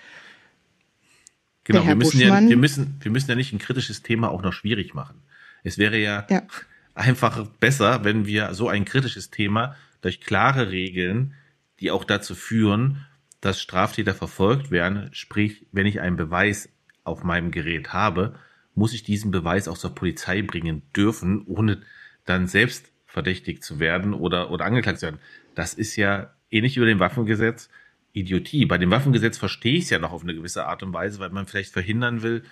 Genau, wir müssen, ja, wir, müssen, wir müssen ja nicht ein kritisches Thema auch noch schwierig machen. Es wäre ja, Ja. einfach besser, wenn wir so ein kritisches Thema durch klare Regeln, die auch dazu führen, dass Straftäter verfolgt werden, sprich, wenn ich einen Beweis auf meinem Gerät habe, muss ich diesen Beweis auch zur Polizei bringen dürfen, ohne dann selbst verdächtigt zu werden oder, oder angeklagt zu werden. Das ist ja ähnlich über dem Waffengesetz Idiotie. Bei dem Waffengesetz verstehe ich es ja noch auf eine gewisse Art und Weise, weil man vielleicht verhindern will,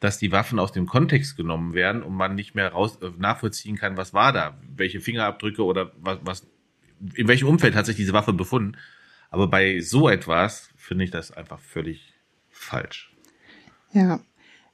dass die Waffen aus dem Kontext genommen werden und man nicht mehr raus äh, nachvollziehen kann, was war da, welche Fingerabdrücke oder was, was in welchem Umfeld hat sich diese Waffe befunden. Aber bei so etwas finde ich das einfach völlig falsch. Ja,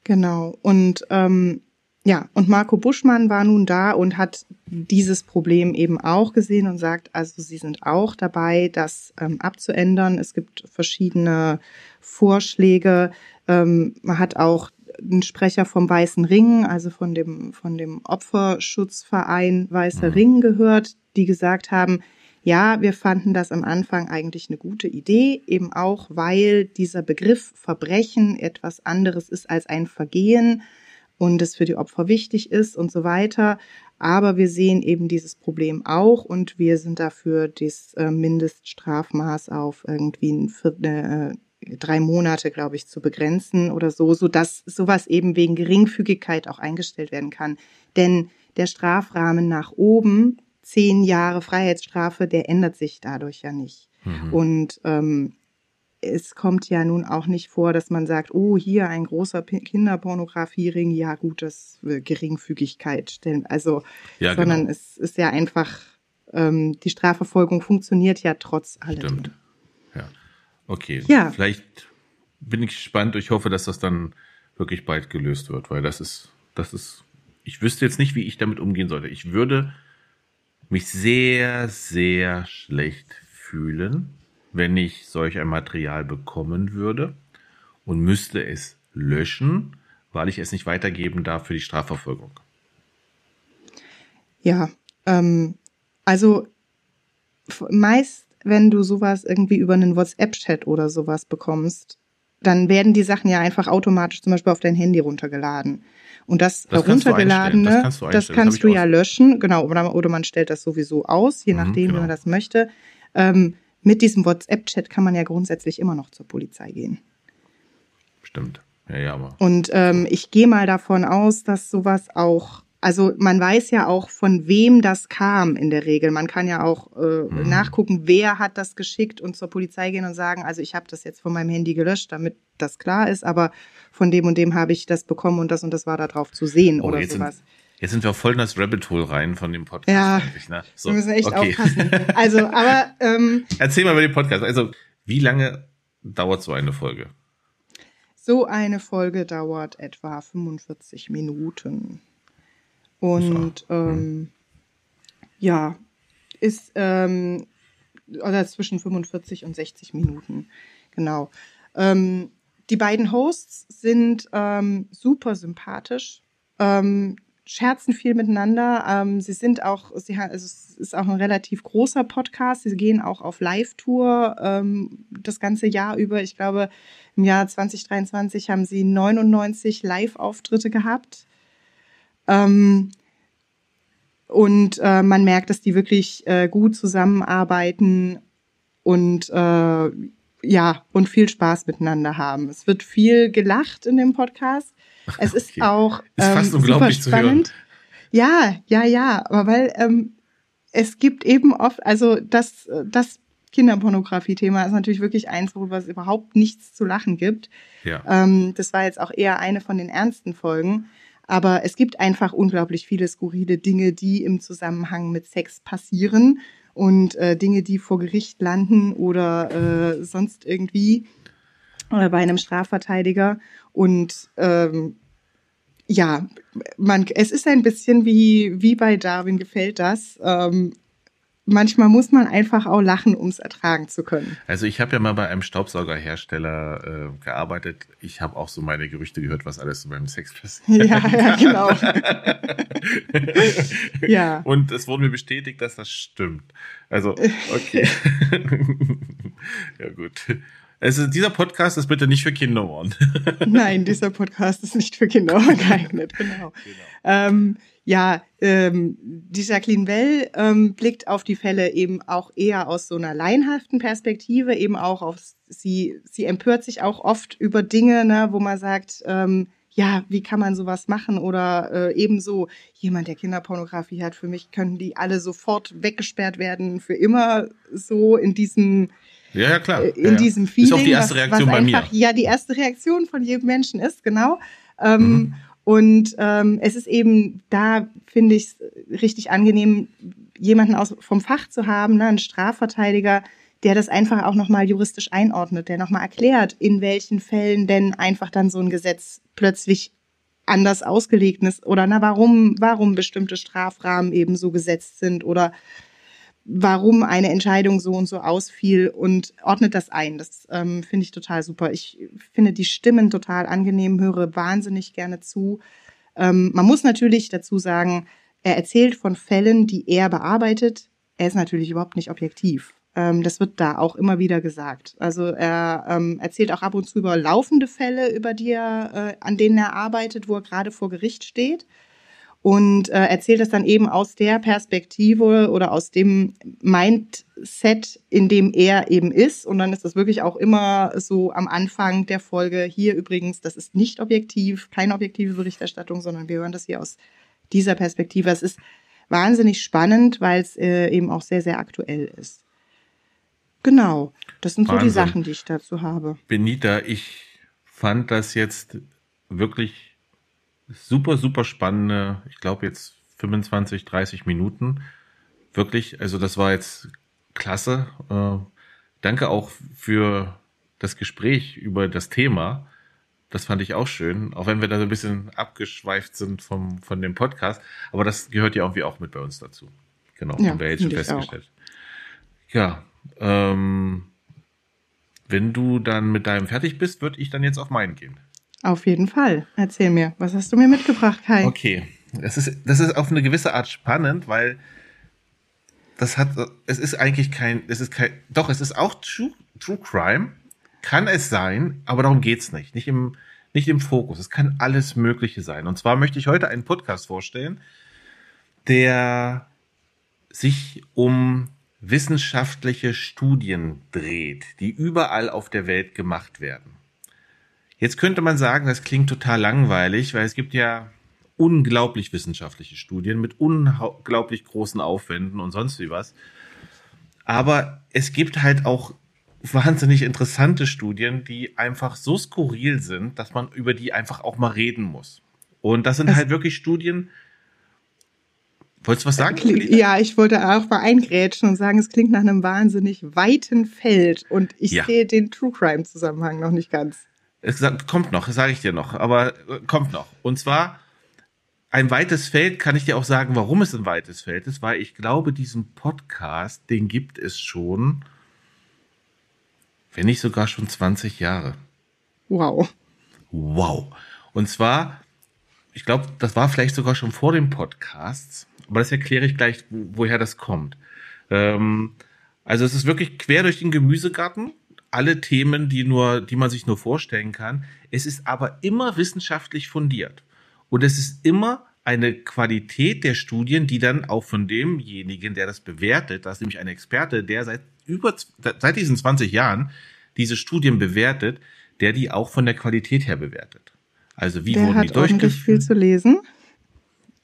genau. Und ähm, ja, und Marco Buschmann war nun da und hat dieses Problem eben auch gesehen und sagt, also sie sind auch dabei, das ähm, abzuändern. Es gibt verschiedene Vorschläge. Ähm, man hat auch einen Sprecher vom Weißen Ring, also von dem, von dem Opferschutzverein Weißer Mhm. Ring gehört, die gesagt haben, ja, wir fanden das am Anfang eigentlich eine gute Idee, eben auch, weil dieser Begriff Verbrechen etwas anderes ist als ein Vergehen und es für die Opfer wichtig ist und so weiter. Aber wir sehen eben dieses Problem auch und wir sind dafür, das äh, Mindeststrafmaß auf irgendwie ein Viertel, äh, drei Monate, glaube ich, zu begrenzen oder so, so dass sowas eben wegen Geringfügigkeit auch eingestellt werden kann. Denn der Strafrahmen nach oben zehn Jahre Freiheitsstrafe, der ändert sich dadurch ja nicht. Mhm. Und ähm, es kommt ja nun auch nicht vor, dass man sagt, oh, hier ein großer Kinderpornografiering, ja gut, das Geringfügigkeit stellen. Also, Ja, sondern genau. es ist ja einfach, ähm, die Strafverfolgung funktioniert ja trotz alledem. Stimmt. Ja. Okay. Ja. Vielleicht bin ich gespannt. Ich hoffe, dass das dann wirklich bald gelöst wird, weil das ist, das ist, ich wüsste jetzt nicht, wie ich damit umgehen sollte. Ich würde mich sehr, sehr schlecht fühlen, wenn ich solch ein Material bekommen würde und müsste es löschen, weil ich es nicht weitergeben darf für die Strafverfolgung. Ja, ähm, also meist, wenn du sowas irgendwie über einen WhatsApp-Chat oder sowas bekommst, dann werden die Sachen ja einfach automatisch zum Beispiel auf dein Handy runtergeladen. Und das, Das einstellen, das kannst du das kannst du ja löschen, genau, oder, oder man stellt das sowieso aus, je Mhm, nachdem, genau. wie man das möchte. Ähm, mit diesem WhatsApp-Chat kann man ja grundsätzlich immer noch zur Polizei gehen. Stimmt. Ja, ja, aber. Und ähm, ich gehe mal davon aus, dass sowas auch, also man weiß ja auch, von wem das kam in der Regel. Man kann ja auch äh, Mhm. nachgucken, wer hat das geschickt und zur Polizei gehen und sagen, also ich habe das jetzt von meinem Handy gelöscht, damit das klar ist, aber von dem und dem habe ich das bekommen und das und das war da drauf zu sehen Oh, oder jetzt, sowas. sind, jetzt sind wir voll in das Rabbit Hole rein von dem Podcast Ja. eigentlich. Ne? So, Wir müssen echt okay. aufpassen. Also, aber ähm, Erzähl mal über den Podcast. Also, wie lange dauert so eine Folge? So eine Folge dauert etwa 45 Minuten. Und ähm, ja, ist ähm, oder zwischen 45 und 60 Minuten. Genau. Ähm, die beiden Hosts sind ähm, super sympathisch, ähm, scherzen viel miteinander. Ähm, sie sind auch, sie, ha- also es ist auch ein relativ großer Podcast. Sie gehen auch auf Live-Tour ähm, das ganze Jahr über. Ich glaube, im Jahr 2023 haben sie 99 Live-Auftritte gehabt. Ähm, und äh, man merkt, dass die wirklich äh, gut zusammenarbeiten und äh, ja, und viel Spaß miteinander haben. Es wird viel gelacht in dem Podcast. Es ist Okay. auch Ist fast ähm, unglaublich super spannend. Ja, ja, ja, aber weil ähm, es gibt eben oft, also das, das Kinderpornografie-Thema ist natürlich wirklich eins, worüber es überhaupt nichts zu lachen gibt. Ja. Ähm, das war jetzt auch eher eine von den ernsten Folgen. Aber es gibt einfach unglaublich viele skurrile Dinge, die im Zusammenhang mit Sex passieren und äh, Dinge, die vor Gericht landen oder äh, sonst irgendwie oder bei einem Strafverteidiger. Und ähm, ja, man, es ist ein bisschen wie, wie bei Darwin gefällt das. Ähm, manchmal muss man einfach auch lachen, um es ertragen zu können. Also ich habe ja mal bei einem Staubsaugerhersteller äh, gearbeitet. Ich habe auch so meine Gerüchte gehört, was alles so beim Sex passiert. Ja, ja, genau. Ja. Und es wurde mir bestätigt, dass das stimmt. Also, okay. ja, gut. Also, dieser Podcast ist bitte nicht für Kinderohren. Nein, dieser Podcast ist nicht für Kinder geeignet, genau. Ähm, ja, ähm, die Jacqueline Bell ähm, blickt auf die Fälle eben auch eher aus so einer laienhaften Perspektive, eben auch auf sie, sie empört sich auch oft über Dinge, ne, wo man sagt, ähm, ja, wie kann man sowas machen? Oder äh, ebenso jemand, der Kinderpornografie hat, für mich können die alle sofort weggesperrt werden, für immer so in diesem Ja, ja, klar. äh, in ja, ja. diesem Feeling, Ist auch die erste was, Reaktion was bei mir. einfach, ja, die erste Reaktion von jedem Menschen ist, genau. Ähm, Mhm. Und ähm, es ist eben da, finde ich es richtig angenehm, jemanden aus, vom Fach zu haben, ne, einen Strafverteidiger, der das einfach auch nochmal juristisch einordnet, der nochmal erklärt, in welchen Fällen denn einfach dann so ein Gesetz plötzlich anders ausgelegt ist oder na, warum, warum bestimmte Strafrahmen eben so gesetzt sind oder warum eine Entscheidung so und so ausfiel und ordnet das ein. Das ähm, finde ich total super. Ich finde die Stimmen total angenehm, höre wahnsinnig gerne zu. Ähm, man muss natürlich dazu sagen, er erzählt von Fällen, die er bearbeitet. Er ist natürlich überhaupt nicht objektiv. Ähm, das wird da auch immer wieder gesagt. Also er ähm, erzählt auch ab und zu über laufende Fälle, über die er, äh, an denen er arbeitet, wo er gerade vor Gericht steht und äh, erzählt das dann eben aus der Perspektive oder aus dem Mindset, in dem er eben ist. Und dann ist das wirklich auch immer so am Anfang der Folge hier übrigens, das ist nicht objektiv, keine objektive Berichterstattung, sondern wir hören das hier aus dieser Perspektive. Es ist wahnsinnig spannend, weil es äh, eben auch sehr, sehr aktuell ist. Genau, das sind so die Sachen, die ich dazu habe. Benita, ich fand das jetzt wirklich super, super spannende, ich glaube jetzt 25, 30 Minuten. Wirklich, also das war jetzt klasse. Äh, danke auch für das Gespräch über das Thema. Das fand ich auch schön, auch wenn wir da so ein bisschen abgeschweift sind vom, von dem Podcast. Aber das gehört ja irgendwie auch mit bei uns dazu. Genau, ja, haben wir jetzt schon festgestellt. Ja, ähm, wenn du dann mit deinem fertig bist, würde ich dann jetzt auf meinen gehen. Auf jeden Fall. Erzähl mir, was hast du mir mitgebracht, Kai? Okay, das ist, das ist auf eine gewisse Art spannend, weil das hat, es ist eigentlich kein, es ist kein, doch, es ist auch True, True Crime, kann es sein, aber darum geht's nicht. Nicht im, nicht im Fokus. Es kann alles Mögliche sein. Und zwar möchte ich heute einen Podcast vorstellen, der sich um wissenschaftliche Studien dreht, die überall auf der Welt gemacht werden. Jetzt könnte man sagen, das klingt total langweilig, weil es gibt ja unglaublich wissenschaftliche Studien mit unglaublich großen Aufwänden und sonst wie was. Aber es gibt halt auch wahnsinnig interessante Studien, die einfach so skurril sind, dass man über die einfach auch mal reden muss. Und das sind das halt wirklich Studien. Wolltest du was sagen? Ja, ich wollte auch mal eingrätschen und sagen, es klingt nach einem wahnsinnig weiten Feld und ich ja. sehe den True Crime Zusammenhang noch nicht ganz. Es kommt noch, sage ich dir noch, aber äh, kommt noch. Und zwar ein weites Feld, kann ich dir auch sagen, warum es ein weites Feld ist, weil ich glaube, diesen Podcast, den gibt es schon wenn nicht sogar schon 20 Jahre. Wow. Wow. Und zwar, ich glaube, das war vielleicht sogar schon vor dem Podcast, aber das erkläre ich gleich, woher das kommt. Ähm, also es ist wirklich quer durch den Gemüsegarten, alle Themen, die nur, die man sich nur vorstellen kann. Es ist aber immer wissenschaftlich fundiert. Und es ist immer eine Qualität der Studien, die dann auch von demjenigen, der das bewertet, das ist nämlich ein Experte, der seit über, seit diesen 20 Jahren diese Studien bewertet, der die auch von der Qualität her bewertet. Also wie der wurden die durchgeführt? Der hat viel zu lesen.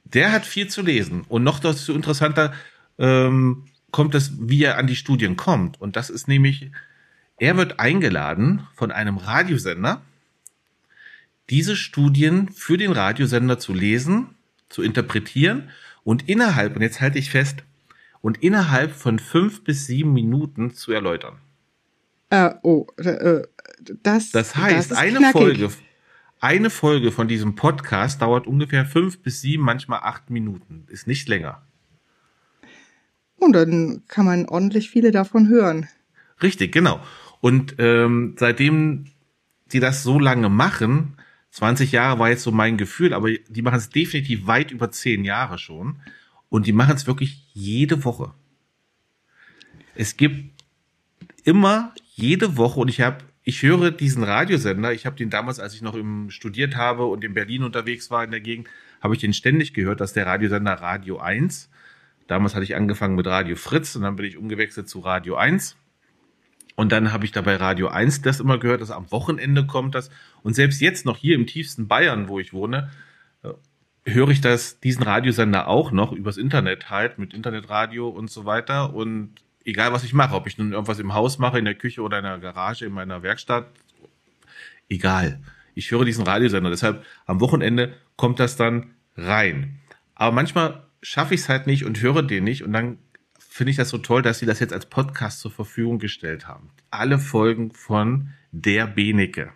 Der hat viel zu lesen. Und noch dazu interessanter ähm, kommt es, wie er an die Studien kommt. Und das ist nämlich, er wird eingeladen von einem Radiosender, diese Studien für den Radiosender zu lesen, zu interpretieren und innerhalb, und jetzt halte ich fest, und innerhalb von fünf bis sieben Minuten zu erläutern. Äh, oh, äh, das, das heißt, das eine knackig. Folge, eine Folge von diesem Podcast dauert ungefähr fünf bis sieben, manchmal acht Minuten. Ist nicht länger. Und dann kann man ordentlich viele davon hören. Richtig, genau. Und ähm, seitdem die das so lange machen, 20 Jahre war jetzt so mein Gefühl, aber die machen es definitiv weit über 10 Jahre schon. Und die machen es wirklich jede Woche. Es gibt immer jede Woche und ich habe ich höre diesen Radiosender, ich habe den damals, als ich noch im studiert habe und in Berlin unterwegs war in der Gegend, habe ich den ständig gehört, dass der Radiosender Radio 1. Damals hatte ich angefangen mit Radio Fritz und dann bin ich umgewechselt zu Radio 1. Und dann habe ich dabei Radio 1 das immer gehört, dass am Wochenende kommt das. Und selbst jetzt noch hier im tiefsten Bayern, wo ich wohne, äh, höre ich das, diesen Radiosender auch noch übers Internet halt, mit Internetradio und so weiter. Und egal was ich mache, ob ich nun irgendwas im Haus mache, in der Küche oder in der Garage, in meiner Werkstatt, egal. Ich höre diesen Radiosender. Deshalb am Wochenende kommt das dann rein. Aber manchmal schaffe ich es halt nicht und höre den nicht und dann finde ich das so toll, dass sie das jetzt als Podcast zur Verfügung gestellt haben. Alle Folgen von Der Benecke.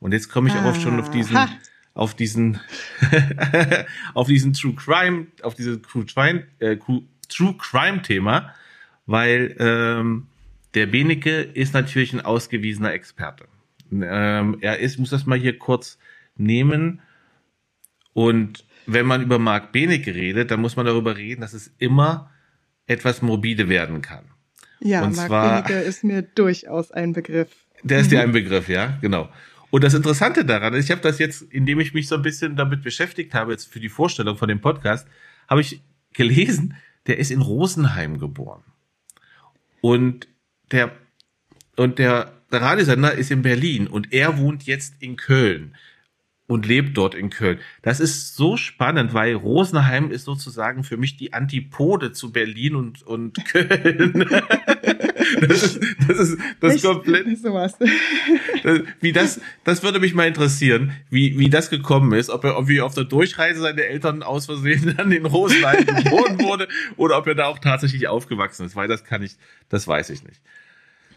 Und jetzt komme ich ah, auch schon auf diesen, ha. auf diesen, auf diesen True Crime, auf dieses True Crime, äh, True Crime Thema, weil ähm, der Benecke ist natürlich ein ausgewiesener Experte. Ähm, er ist, muss das mal hier kurz nehmen. Und wenn man über Marc Benecke redet, dann muss man darüber reden, dass es immer etwas morbide werden kann. Ja, und Marc zwar, ist mir durchaus ein Begriff. Der ist dir ein Begriff, ja, genau. Und das Interessante daran ist, ich habe das jetzt, indem ich mich so ein bisschen damit beschäftigt habe, jetzt für die Vorstellung von dem Podcast, habe ich gelesen, der ist in Rosenheim geboren. Und der, und der, der Radiosender ist in Berlin und er wohnt jetzt in Köln. Und lebt dort in Köln. Das ist so spannend, weil Rosenheim ist sozusagen für mich die Antipode zu Berlin und, und Köln. das ist, das ist, das ist komplett. Das, wie das, das würde mich mal interessieren, wie, wie das gekommen ist, ob er irgendwie auf der Durchreise seine Eltern aus Versehen dann in Rosenheim geboren wurde oder ob er da auch tatsächlich aufgewachsen ist, weil das kann ich, das weiß ich nicht.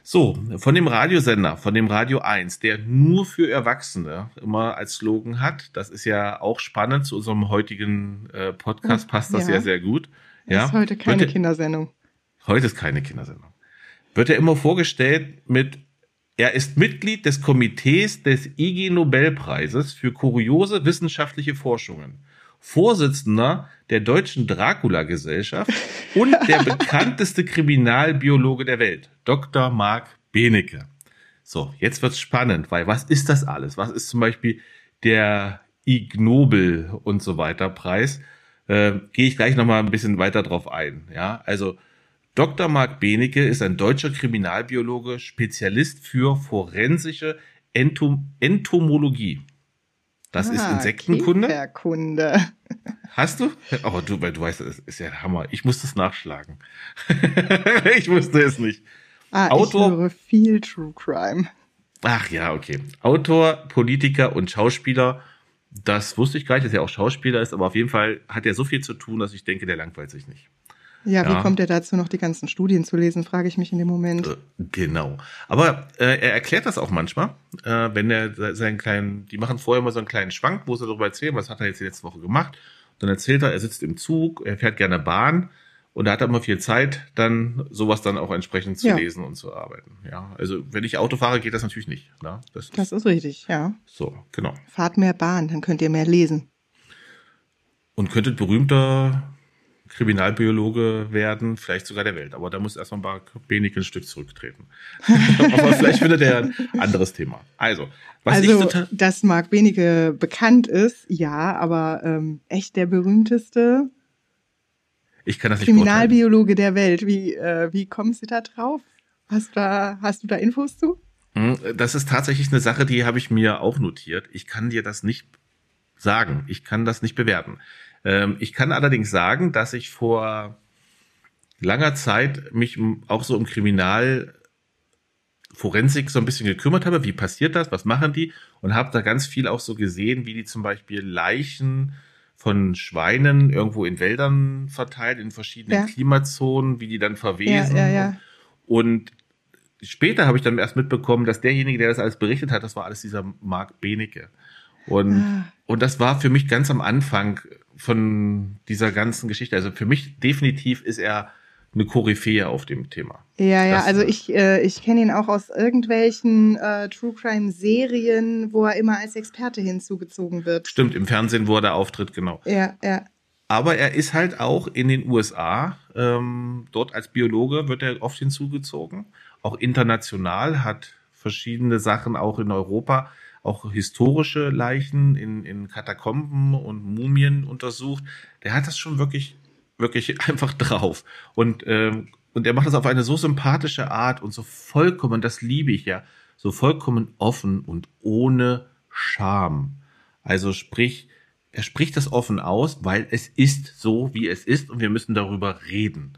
So, von dem Radiosender, von dem Radio 1, der nur für Erwachsene immer als Slogan hat, das ist ja auch spannend zu unserem heutigen äh, Podcast, passt das ja. sehr, sehr gut. Ja. Ist heute keine Wird, Kindersendung. Heute ist keine Kindersendung. Wird er immer vorgestellt mit, er ist Mitglied des Komitees des IG Nobelpreises für kuriose wissenschaftliche Forschungen. Vorsitzender der Deutschen Dracula-Gesellschaft und der bekannteste Kriminalbiologe der Welt, Dr. Marc Benecke. So, jetzt wird's spannend, weil was ist das alles? Was ist zum Beispiel der Ig Nobel und so weiter Preis? Äh, Gehe ich gleich nochmal ein bisschen weiter drauf ein. Ja, also Dr. Marc Benecke ist ein deutscher Kriminalbiologe, Spezialist für forensische Entom Entomologie. Das ah, ist Insektenkunde. Käferkunde. Hast du? Oh, du, weil du weißt, das ist ja der Hammer. Ich muss das nachschlagen. ich wusste es nicht. Ah, Autor, ich höre viel True Crime. Ach ja, okay. Autor, Politiker und Schauspieler. Das wusste ich gar nicht, dass er auch Schauspieler ist, aber auf jeden Fall hat er so viel zu tun, dass ich denke, der langweilt sich nicht. Ja, wie kommt er dazu, noch die ganzen Studien zu lesen, frage ich mich in dem Moment. Äh, genau. Aber äh, er erklärt das auch manchmal, äh, wenn er seinen kleinen, die machen vorher mal so einen kleinen Schwank, wo sie darüber erzählen, was hat er jetzt die letzte Woche gemacht. Dann erzählt er, er sitzt im Zug, er fährt gerne Bahn und er hat immer viel Zeit, dann sowas dann auch entsprechend zu ja. lesen und zu arbeiten. Ja, also wenn ich Auto fahre, geht das natürlich nicht. Ne? Das, ist, das ist richtig, ja. So, genau. Fahrt mehr Bahn, dann könnt ihr mehr lesen. Und könntet berühmter Kriminalbiologe werden, vielleicht sogar der Welt. Aber da muss erstmal Mark Benig ein Stück zurücktreten. Aber vielleicht findet er ein anderes Thema. Also, was also, ich total dass Mark Benige bekannt ist, ja, aber ähm, echt der berühmteste ich kann das nicht Kriminalbiologe der Welt. Wie, äh, wie kommst du da drauf? Hast du da, hast du da Infos zu? Hm, das ist tatsächlich eine Sache, die habe ich mir auch notiert. Ich kann dir das nicht sagen. Ich kann das nicht bewerten. Ähm, ich kann allerdings sagen, dass ich vor langer Zeit mich auch so um Kriminalforensik so ein bisschen gekümmert habe. Wie passiert das? Was machen die? Und habe da ganz viel auch so gesehen, wie die zum Beispiel Leichen von Schweinen irgendwo in Wäldern verteilt, in verschiedenen ja. Klimazonen, wie die dann verwesen. Ja, ja, und später habe ich dann erst mitbekommen, dass derjenige, der das alles berichtet hat, das war alles dieser Marc Benecke. Und, ah. und das war für mich ganz am Anfang von dieser ganzen Geschichte. Also für mich definitiv ist er eine Koryphäe auf dem Thema. Ja, ja, das, also ich, äh, ich kenne ihn auch aus irgendwelchen äh, True Crime Serien, wo er immer als Experte hinzugezogen wird. Stimmt, im Fernsehen, wo er da auftritt, genau. Ja, ja. Aber er ist halt auch in den USA, ähm, dort als Biologe wird er oft hinzugezogen. Auch international hat verschiedene Sachen auch in Europa auch historische Leichen in, in Katakomben und Mumien untersucht. Der hat das schon wirklich, wirklich einfach drauf. Und, ähm, und er macht das auf eine so sympathische Art und so vollkommen, das liebe ich ja, so vollkommen offen und ohne Scham. Also sprich, er spricht das offen aus, weil es ist so, wie es ist und wir müssen darüber reden.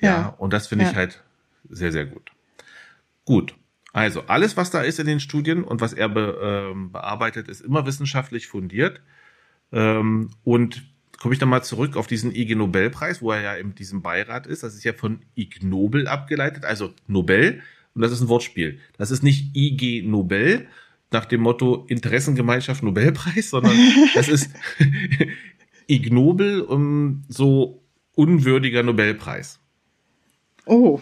Ja, ja und das finde ja. ich halt sehr, sehr gut. Gut. Also alles, was da ist in den Studien und was er be, ähm, bearbeitet, ist immer wissenschaftlich fundiert. Ähm, und komme ich dann mal zurück auf diesen IG Nobelpreis, wo er ja in diesem Beirat ist. Das ist ja von Ig Nobel abgeleitet, also Nobel. Und das ist ein Wortspiel. Das ist nicht IG Nobel nach dem Motto Interessengemeinschaft Nobelpreis, sondern das ist Ig Nobel um so unwürdiger Nobelpreis. Oh,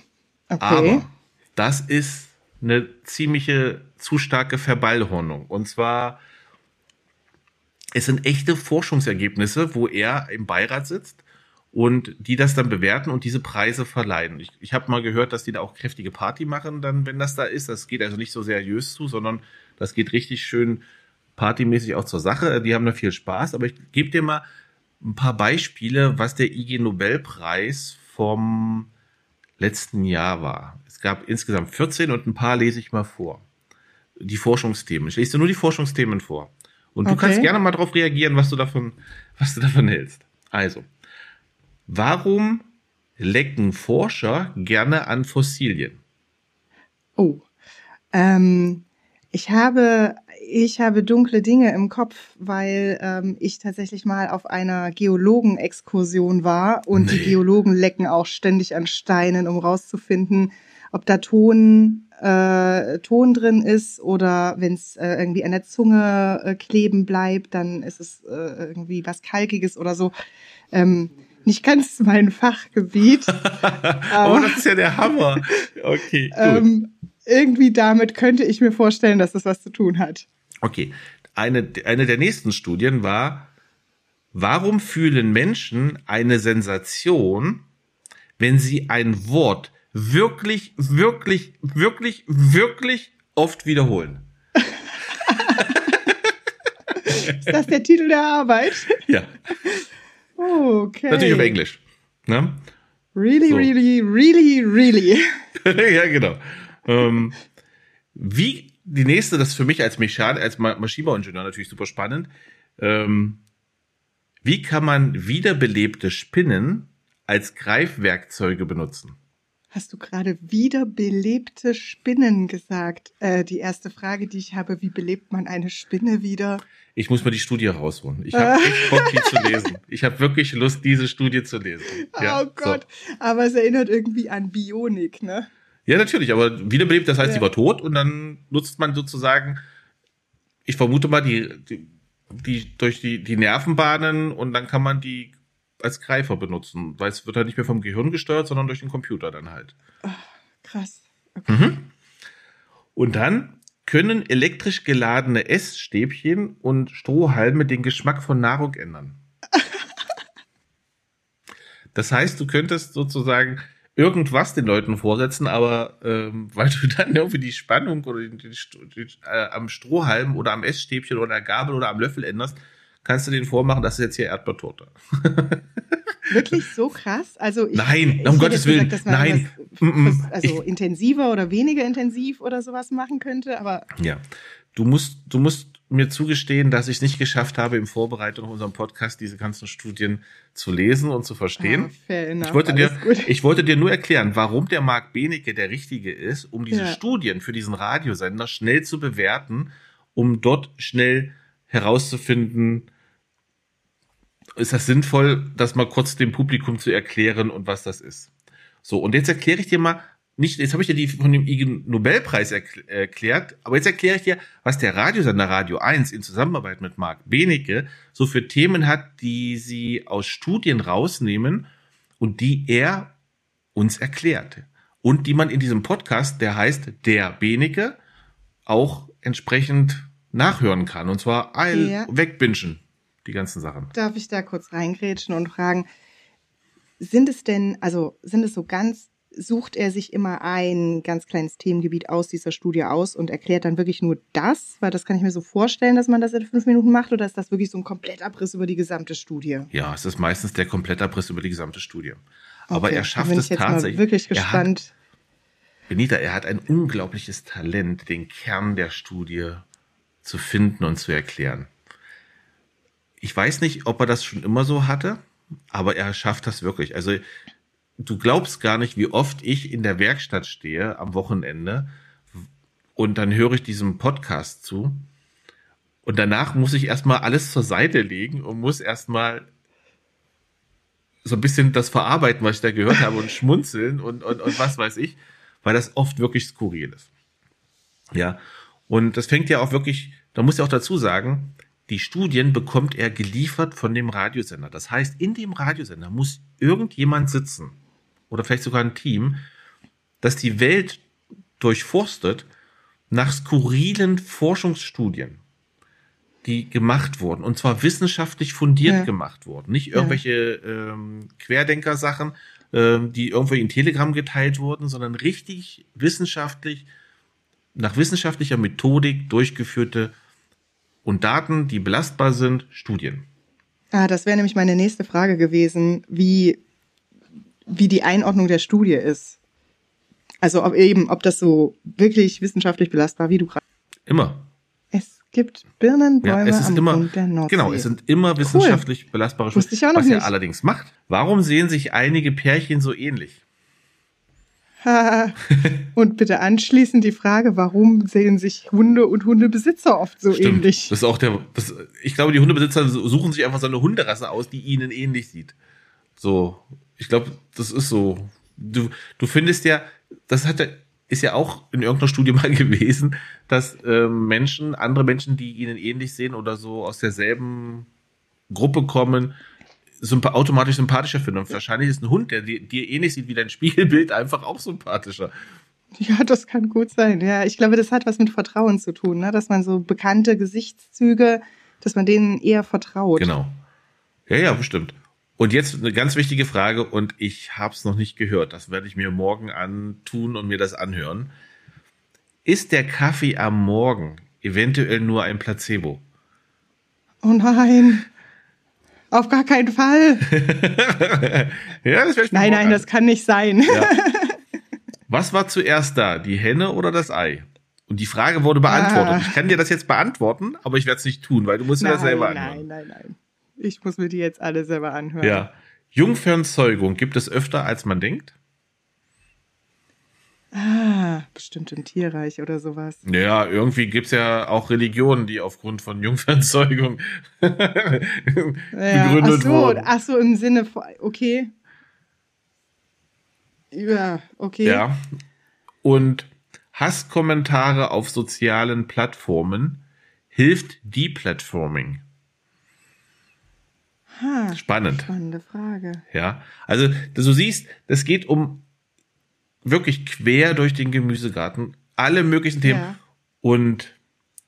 okay. Aber das ist eine ziemliche zu starke Verballhornung. Und zwar, es sind echte Forschungsergebnisse, wo er im Beirat sitzt und die das dann bewerten und diese Preise verleihen. Ich, ich habe mal gehört, dass die da auch kräftige Party machen, dann, wenn das da ist. Das geht also nicht so seriös zu, sondern das geht richtig schön partymäßig auch zur Sache. Die haben da viel Spaß, aber ich gebe dir mal ein paar Beispiele, was der IG Nobelpreis vom letzten Jahr war. Es gab insgesamt 14 und ein paar lese ich mal vor. Die Forschungsthemen. Ich lese nur die Forschungsthemen vor. Und du Okay. kannst gerne mal darauf reagieren, was du davon, was du davon hältst. Also, warum lecken Forscher gerne an Fossilien? Oh. Ähm, ich habe, ich habe dunkle Dinge im Kopf, weil ähm, ich tatsächlich mal auf einer Geologenexkursion war und die Nee. Geologen lecken auch ständig an Steinen, um rauszufinden, ob da Ton, äh, Ton drin ist oder wenn es äh, irgendwie an der Zunge äh, kleben bleibt, dann ist es äh, irgendwie was Kalkiges oder so. Ähm, nicht ganz mein Fachgebiet. Oh, das ist ja der Hammer. Okay. Ähm, irgendwie damit könnte ich mir vorstellen, dass das was zu tun hat. Okay, eine, eine der nächsten Studien war, warum fühlen Menschen eine Sensation, wenn sie ein Wort wirklich, wirklich, wirklich, wirklich oft wiederholen? Ist das der Titel der Arbeit? Ja, Okay. natürlich auf Englisch. Ne? Really, So. really, really, really. ja, genau. Ähm, wie die nächste, das ist für mich als Mechan als Ma Maschinenbauingenieur natürlich super spannend. Ähm, wie kann man wiederbelebte Spinnen als Greifwerkzeuge benutzen? Hast du gerade wiederbelebte Spinnen gesagt? Äh, die erste Frage, die ich habe, wie belebt man eine Spinne wieder? Ich muss mal die Studie rausholen. Ich habe echt Bock, die zu lesen. Ich habe wirklich Lust, diese Studie zu lesen. Ja, oh Gott. Aber es erinnert irgendwie an Bionik, ne? So. Ja, natürlich, aber wiederbelebt, das heißt, Ja. sie war tot und dann nutzt man sozusagen, ich vermute mal, die, die, die durch die, die Nervenbahnen und dann kann man die als Greifer benutzen, weil es wird halt nicht mehr vom Gehirn gesteuert, sondern durch den Computer dann halt. Krass. Okay. Und dann können elektrisch geladene Essstäbchen und Strohhalme den Geschmack von Nahrung ändern. Das heißt, du könntest sozusagen irgendwas den Leuten vorsetzen, aber ähm, weil du dann irgendwie die Spannung oder die, die, die, äh, am Strohhalm oder am Essstäbchen oder der Gabel oder am Löffel änderst, kannst du denen vormachen, das ist jetzt hier Erdbeertorte. Wirklich so krass? Also ich, Nein, ich um Gottes Willen, gesagt, nein. was- was- also intensiver oder weniger intensiv oder sowas machen könnte, aber Ja, du musst, du musst mir zugestehen, dass ich es nicht geschafft habe, in Vorbereitung auf unseren Podcast diese ganzen Studien zu lesen und zu verstehen. Ah, enough, ich, wollte dir, gut. ich wollte dir nur erklären, warum der Marc Benecke der Richtige ist, um diese Ja. Studien für diesen Radiosender schnell zu bewerten, um dort schnell herauszufinden, ist das sinnvoll, das mal kurz dem Publikum zu erklären und was das ist. So, und jetzt erkläre ich dir mal, nicht, jetzt habe ich dir die von dem IG Nobelpreis erkl erklärt, aber jetzt erkläre ich dir, was der Radiosender Radio 1 in Zusammenarbeit mit Marc Benecke so für Themen hat, die sie aus Studien rausnehmen und die er uns erklärt. Und die man in diesem Podcast, der heißt Der Benecke, auch entsprechend nachhören kann. Und zwar ein Ja. wegbingen, die ganzen Sachen. darf ich da kurz reingrätschen und fragen, sind es denn, also sind es so ganz, sucht er sich immer ein ganz kleines Themengebiet aus dieser Studie aus und erklärt dann wirklich nur das? Weil das kann ich mir so vorstellen, dass man das in fünf Minuten macht oder ist das wirklich so ein Komplettabriss über die gesamte Studie? Ja, es ist meistens der Komplettabriss über die gesamte Studie. Aber Okay, er schafft bin es ich jetzt tatsächlich. Mal wirklich hat, gespannt. Benita, er hat ein unglaubliches Talent, den Kern der Studie zu finden und zu erklären. Ich weiß nicht, ob er das schon immer so hatte, aber er schafft das wirklich. Also du glaubst gar nicht, wie oft ich in der Werkstatt stehe am Wochenende und dann höre ich diesem Podcast zu und danach muss ich erstmal alles zur Seite legen und muss erstmal so ein bisschen das verarbeiten, was ich da gehört habe und schmunzeln und, und, und was weiß ich, weil das oft wirklich skurril ist. Ja. Und das fängt ja auch wirklich, da muss ich auch dazu sagen, die Studien bekommt er geliefert von dem Radiosender. Das heißt, in dem Radiosender muss irgendjemand sitzen oder vielleicht sogar ein Team, das die Welt durchforstet nach skurrilen Forschungsstudien, die gemacht wurden und zwar wissenschaftlich fundiert Ja. gemacht wurden, nicht irgendwelche ähm, Querdenker-Sachen, ähm, die irgendwie in Telegram geteilt wurden, sondern richtig wissenschaftlich nach wissenschaftlicher Methodik durchgeführte und Daten, die belastbar sind, Studien. Ah, das wäre nämlich meine nächste Frage gewesen, wie, wie die Einordnung der Studie ist. Also ob eben, ob das so wirklich wissenschaftlich belastbar, wie du gerade. Immer. Es gibt Birnenbäume Ja, es ist am immer, Grund der Nordsee. genau, es sind immer wissenschaftlich belastbare Wusste ich auch noch was er nicht. allerdings macht. Warum sehen sich einige Pärchen so ähnlich? und bitte anschließend die Frage, warum sehen sich Hunde und Hundebesitzer oft so Stimmt. ähnlich? Das ist auch der, das, ich glaube, die Hundebesitzer suchen sich einfach so eine Hunderasse aus, die ihnen ähnlich sieht. So, ich glaube, das ist so. Du, du findest ja, das hat ja, ist ja auch in irgendeiner Studie mal gewesen, dass ähm, Menschen, andere Menschen, die ihnen ähnlich sehen oder so aus derselben Gruppe kommen, sympa automatisch sympathischer finden. Und wahrscheinlich ist ein Hund, der dir, dir ähnlich sieht wie dein Spiegelbild, einfach auch sympathischer. Ja, das kann gut sein. Ja, ich glaube, das hat was mit Vertrauen zu tun, ne? dass man so bekannte Gesichtszüge, dass man denen eher vertraut. Genau. Ja, ja, bestimmt. Und jetzt eine ganz wichtige Frage und ich habe es noch nicht gehört. Das werde ich mir morgen antun und mir das anhören. Ist der Kaffee am Morgen eventuell nur ein Placebo? Oh nein. Auf gar keinen Fall. ja, das mir Nein, nein, das kann nicht sein. Ja. Was war zuerst da, die Henne oder das Ei? Und die Frage wurde beantwortet. Ah. Ich kann dir das jetzt beantworten, aber ich werde es nicht tun, weil du musst dir das selber anhören. nein, nein, nein. Ich muss mir die jetzt alle selber anhören. Ja. Jungfernzeugung gibt es öfter, als man denkt? Ah, bestimmt im Tierreich oder sowas. Ja, irgendwie gibt's ja auch Religionen, die aufgrund von Jungfernzeugung Ja. begründet ach so, wurden. ach so, im Sinne von, okay. Ja, okay. Ja. Und Hasskommentare auf sozialen Plattformen hilft Deplatforming. Ha, Spannend. spannende Frage. Ja. Also, du siehst, es geht um wirklich quer durch den Gemüsegarten alle möglichen Themen. Ja. Und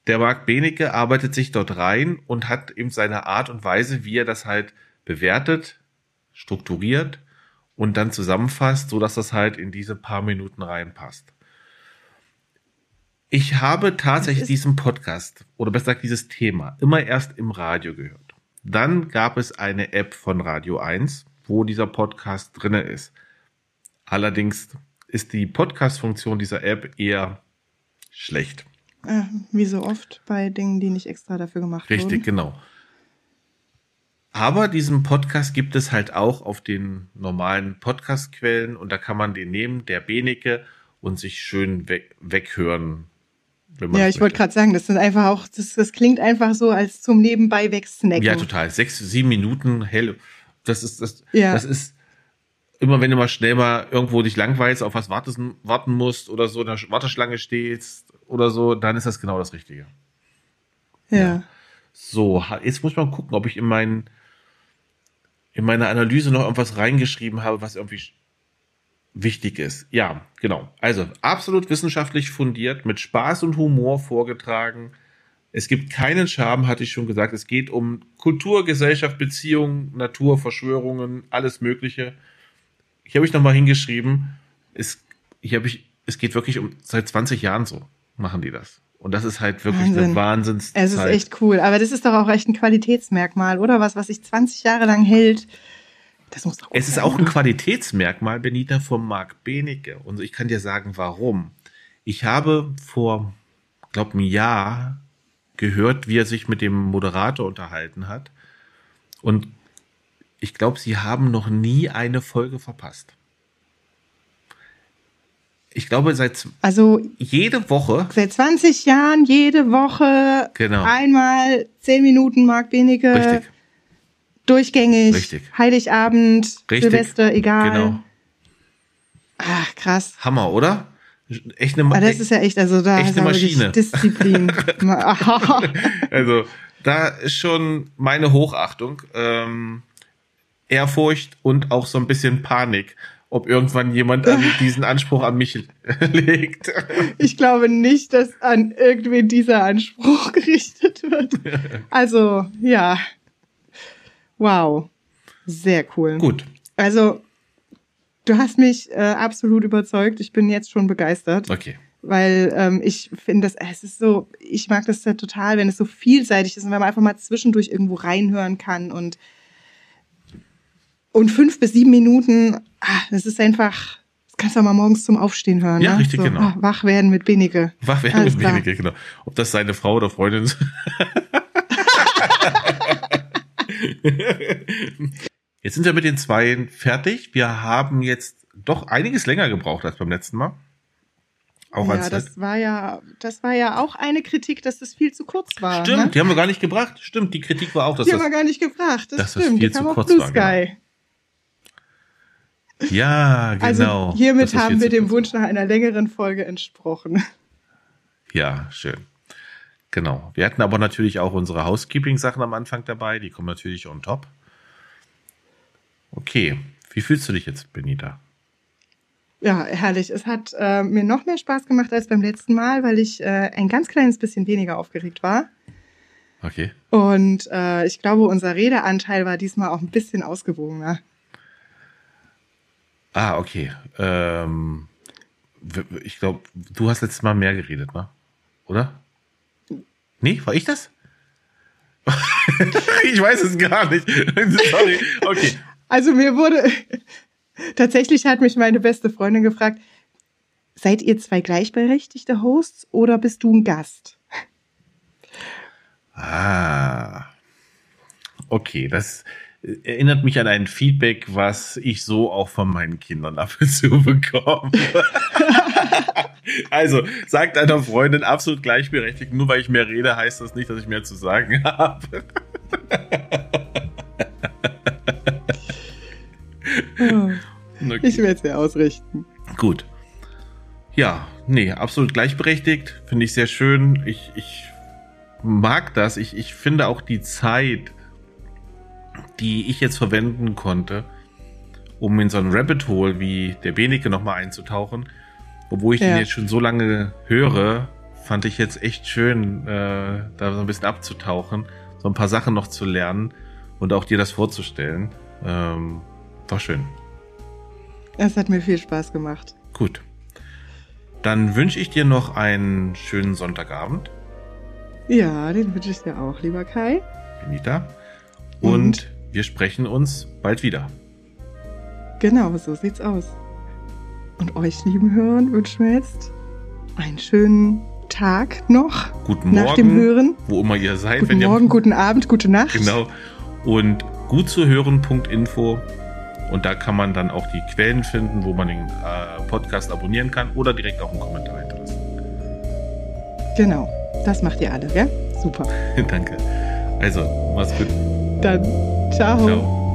der Marc Benecke arbeitet sich dort rein und hat eben seine Art und Weise, wie er das halt bewertet, strukturiert und dann zusammenfasst, so dass das halt in diese paar Minuten reinpasst. Ich habe tatsächlich diesen Podcast oder besser gesagt dieses Thema immer erst im Radio gehört. Dann gab es eine App von Radio 1, wo dieser Podcast drinne ist. Allerdings ist die Podcast-Funktion dieser App eher schlecht. Äh, wie so oft bei Dingen, die nicht extra dafür gemacht Richtig, wurden. genau. Aber diesen Podcast gibt es halt auch auf den normalen Podcast-Quellen und da kann man den nehmen, der Benecke, und sich schön weg, weghören. Ja, ich wollte gerade sagen, das sind einfach auch, das, das klingt einfach so als zum Nebenbei wegsnacken. Ja, total. Sechs, sieben Minuten, hell. Das ist, das, Ja. das ist immer, wenn du mal schnell mal irgendwo dich langweilst, auf was wartest, warten musst oder so in der Warteschlange stehst oder so, dann ist das genau das Richtige. Ja. So, ha- jetzt muss mal gucken, ob ich in meinen in meine Analyse noch irgendwas reingeschrieben habe, was irgendwie wichtig ist. Ja, genau. Also absolut wissenschaftlich fundiert, mit Spaß und Humor vorgetragen. Es gibt keinen Charme, hatte ich schon gesagt. Es geht um Kultur, Gesellschaft, Beziehung, Natur, Verschwörungen, alles Mögliche. Hier habe ich nochmal hingeschrieben, es, hier habe ich, es geht wirklich um, seit 20 Jahren so machen die das. Und das ist halt wirklich Wahnsinn. eine Wahnsinnszeit. Es ist echt cool. Aber das ist doch auch echt ein Qualitätsmerkmal, oder? Was, was sich 20 Jahre lang hält. Das muss doch Es ist auch ein? Qualitätsmerkmal, Benita, von Marc Benecke. Und ich kann dir sagen, warum. Ich habe vor, glaube ein Jahr gehört, wie er sich mit dem Moderator unterhalten hat. Und ich glaube, sie haben noch nie eine Folge verpasst. Ich glaube, seit Also jede Woche, seit 20 Jahren jede Woche Genau. einmal 10 Minuten Marc Benecke. richtig, Durchgängig. Richtig. Heiligabend, Richtig. Silvester, egal. genau. Ach, krass. Hammer, oder? Echt eine, Aber das ist ja echt, also da aber wirklich Maschine. Disziplin. Also, da ist schon meine Hochachtung, ähm, Ehrfurcht und auch so ein bisschen Panik, ob irgendwann jemand an diesen Anspruch an mich legt. ich glaube nicht, dass an irgendwen dieser Anspruch gerichtet wird. Also, ja. Wow. Sehr cool. Gut. Also, du hast mich äh, absolut überzeugt. Ich bin jetzt schon begeistert. Okay. weil ähm, ich finde, das es ist so, ich mag das ja total, wenn es so vielseitig ist und wenn man einfach mal zwischendurch irgendwo reinhören kann und und fünf bis sieben Minuten, ah, das ist einfach, kannst du auch mal morgens zum Aufstehen hören. Ja, ne? richtig, so, genau. ah, wach werden mit Benige. Wach werden Alles mit klar. Benike, genau. Ob das seine Frau oder Freundin ist. Jetzt sind wir mit den Zweien fertig. Wir haben jetzt doch einiges länger gebraucht als beim letzten Mal. Auch ja, als das war ja, das war ja auch eine Kritik, dass das viel zu kurz war. Stimmt, ne? die haben wir gar nicht gebracht. Stimmt, die Kritik war auch, dass Die das haben wir gar nicht gefragt. Das dass das stimmt. viel Die zu kurz Blue war, Sky. Ja, genau. Also hiermit haben wir dem. Wunsch nach einer längeren Folge entsprochen. Ja, schön. Genau. Wir hatten aber natürlich auch unsere Housekeeping-Sachen am Anfang dabei. Die kommen natürlich on top. Okay. Wie fühlst du dich jetzt, Benita? Ja, herrlich. Es hat äh, mir noch mehr Spaß gemacht als beim letzten Mal, weil ich äh, ein ganz kleines bisschen weniger aufgeregt war. Okay. Und äh, ich glaube, unser Redeanteil war diesmal auch ein bisschen ausgewogener. Ah, okay. Ähm, ich glaube, du hast letztes Mal mehr geredet, ne? Oder? Nee, war ich das? ich weiß es gar nicht. Sorry. Okay. Also mir wurde, tatsächlich hat mich meine beste Freundin gefragt, seid ihr zwei gleichberechtigte Hosts oder bist du ein Gast? Ah. Okay, das erinnert mich an ein Feedback, was ich so auch von meinen Kindern ab und zu bekomme. also, sagt deiner Freundin absolut gleichberechtigt, nur weil ich mehr rede, heißt das nicht, dass ich mehr zu sagen habe. Okay. Ich werde es ja ausrichten. Gut. Ja, nee, absolut gleichberechtigt. Finde ich sehr schön. Ich, ich mag das. Ich, ich finde auch die Zeit, die ich jetzt verwenden konnte, um in so ein Rabbit Hole wie der Benike nochmal einzutauchen, obwohl ich Ja. den jetzt schon so lange höre, fand ich jetzt echt schön, äh, da so ein bisschen abzutauchen, so ein paar Sachen noch zu lernen und auch dir das vorzustellen. Ähm, war schön. Es hat mir viel Spaß gemacht. Gut. Dann wünsche ich dir noch einen schönen Sonntagabend, Ja, den wünsche ich dir auch, lieber Kai. Benita. Und, Und? wir sprechen uns bald wieder. Genau, so sieht's aus. Und euch, lieben Hörern, wünschen wir jetzt einen schönen Tag noch Guten nach Morgen, dem Hören. wo immer ihr seid. Guten wenn ihr, Morgen, guten Abend, gute Nacht. Genau. Und gut zu hören.info. Und da kann man dann auch die Quellen finden, wo man den äh, Podcast abonnieren kann oder direkt auch einen Kommentar hinterlassen. Genau, das macht ihr alle, gell? Super. Danke. Also, mach's gut. Dann, ciao. Ciao.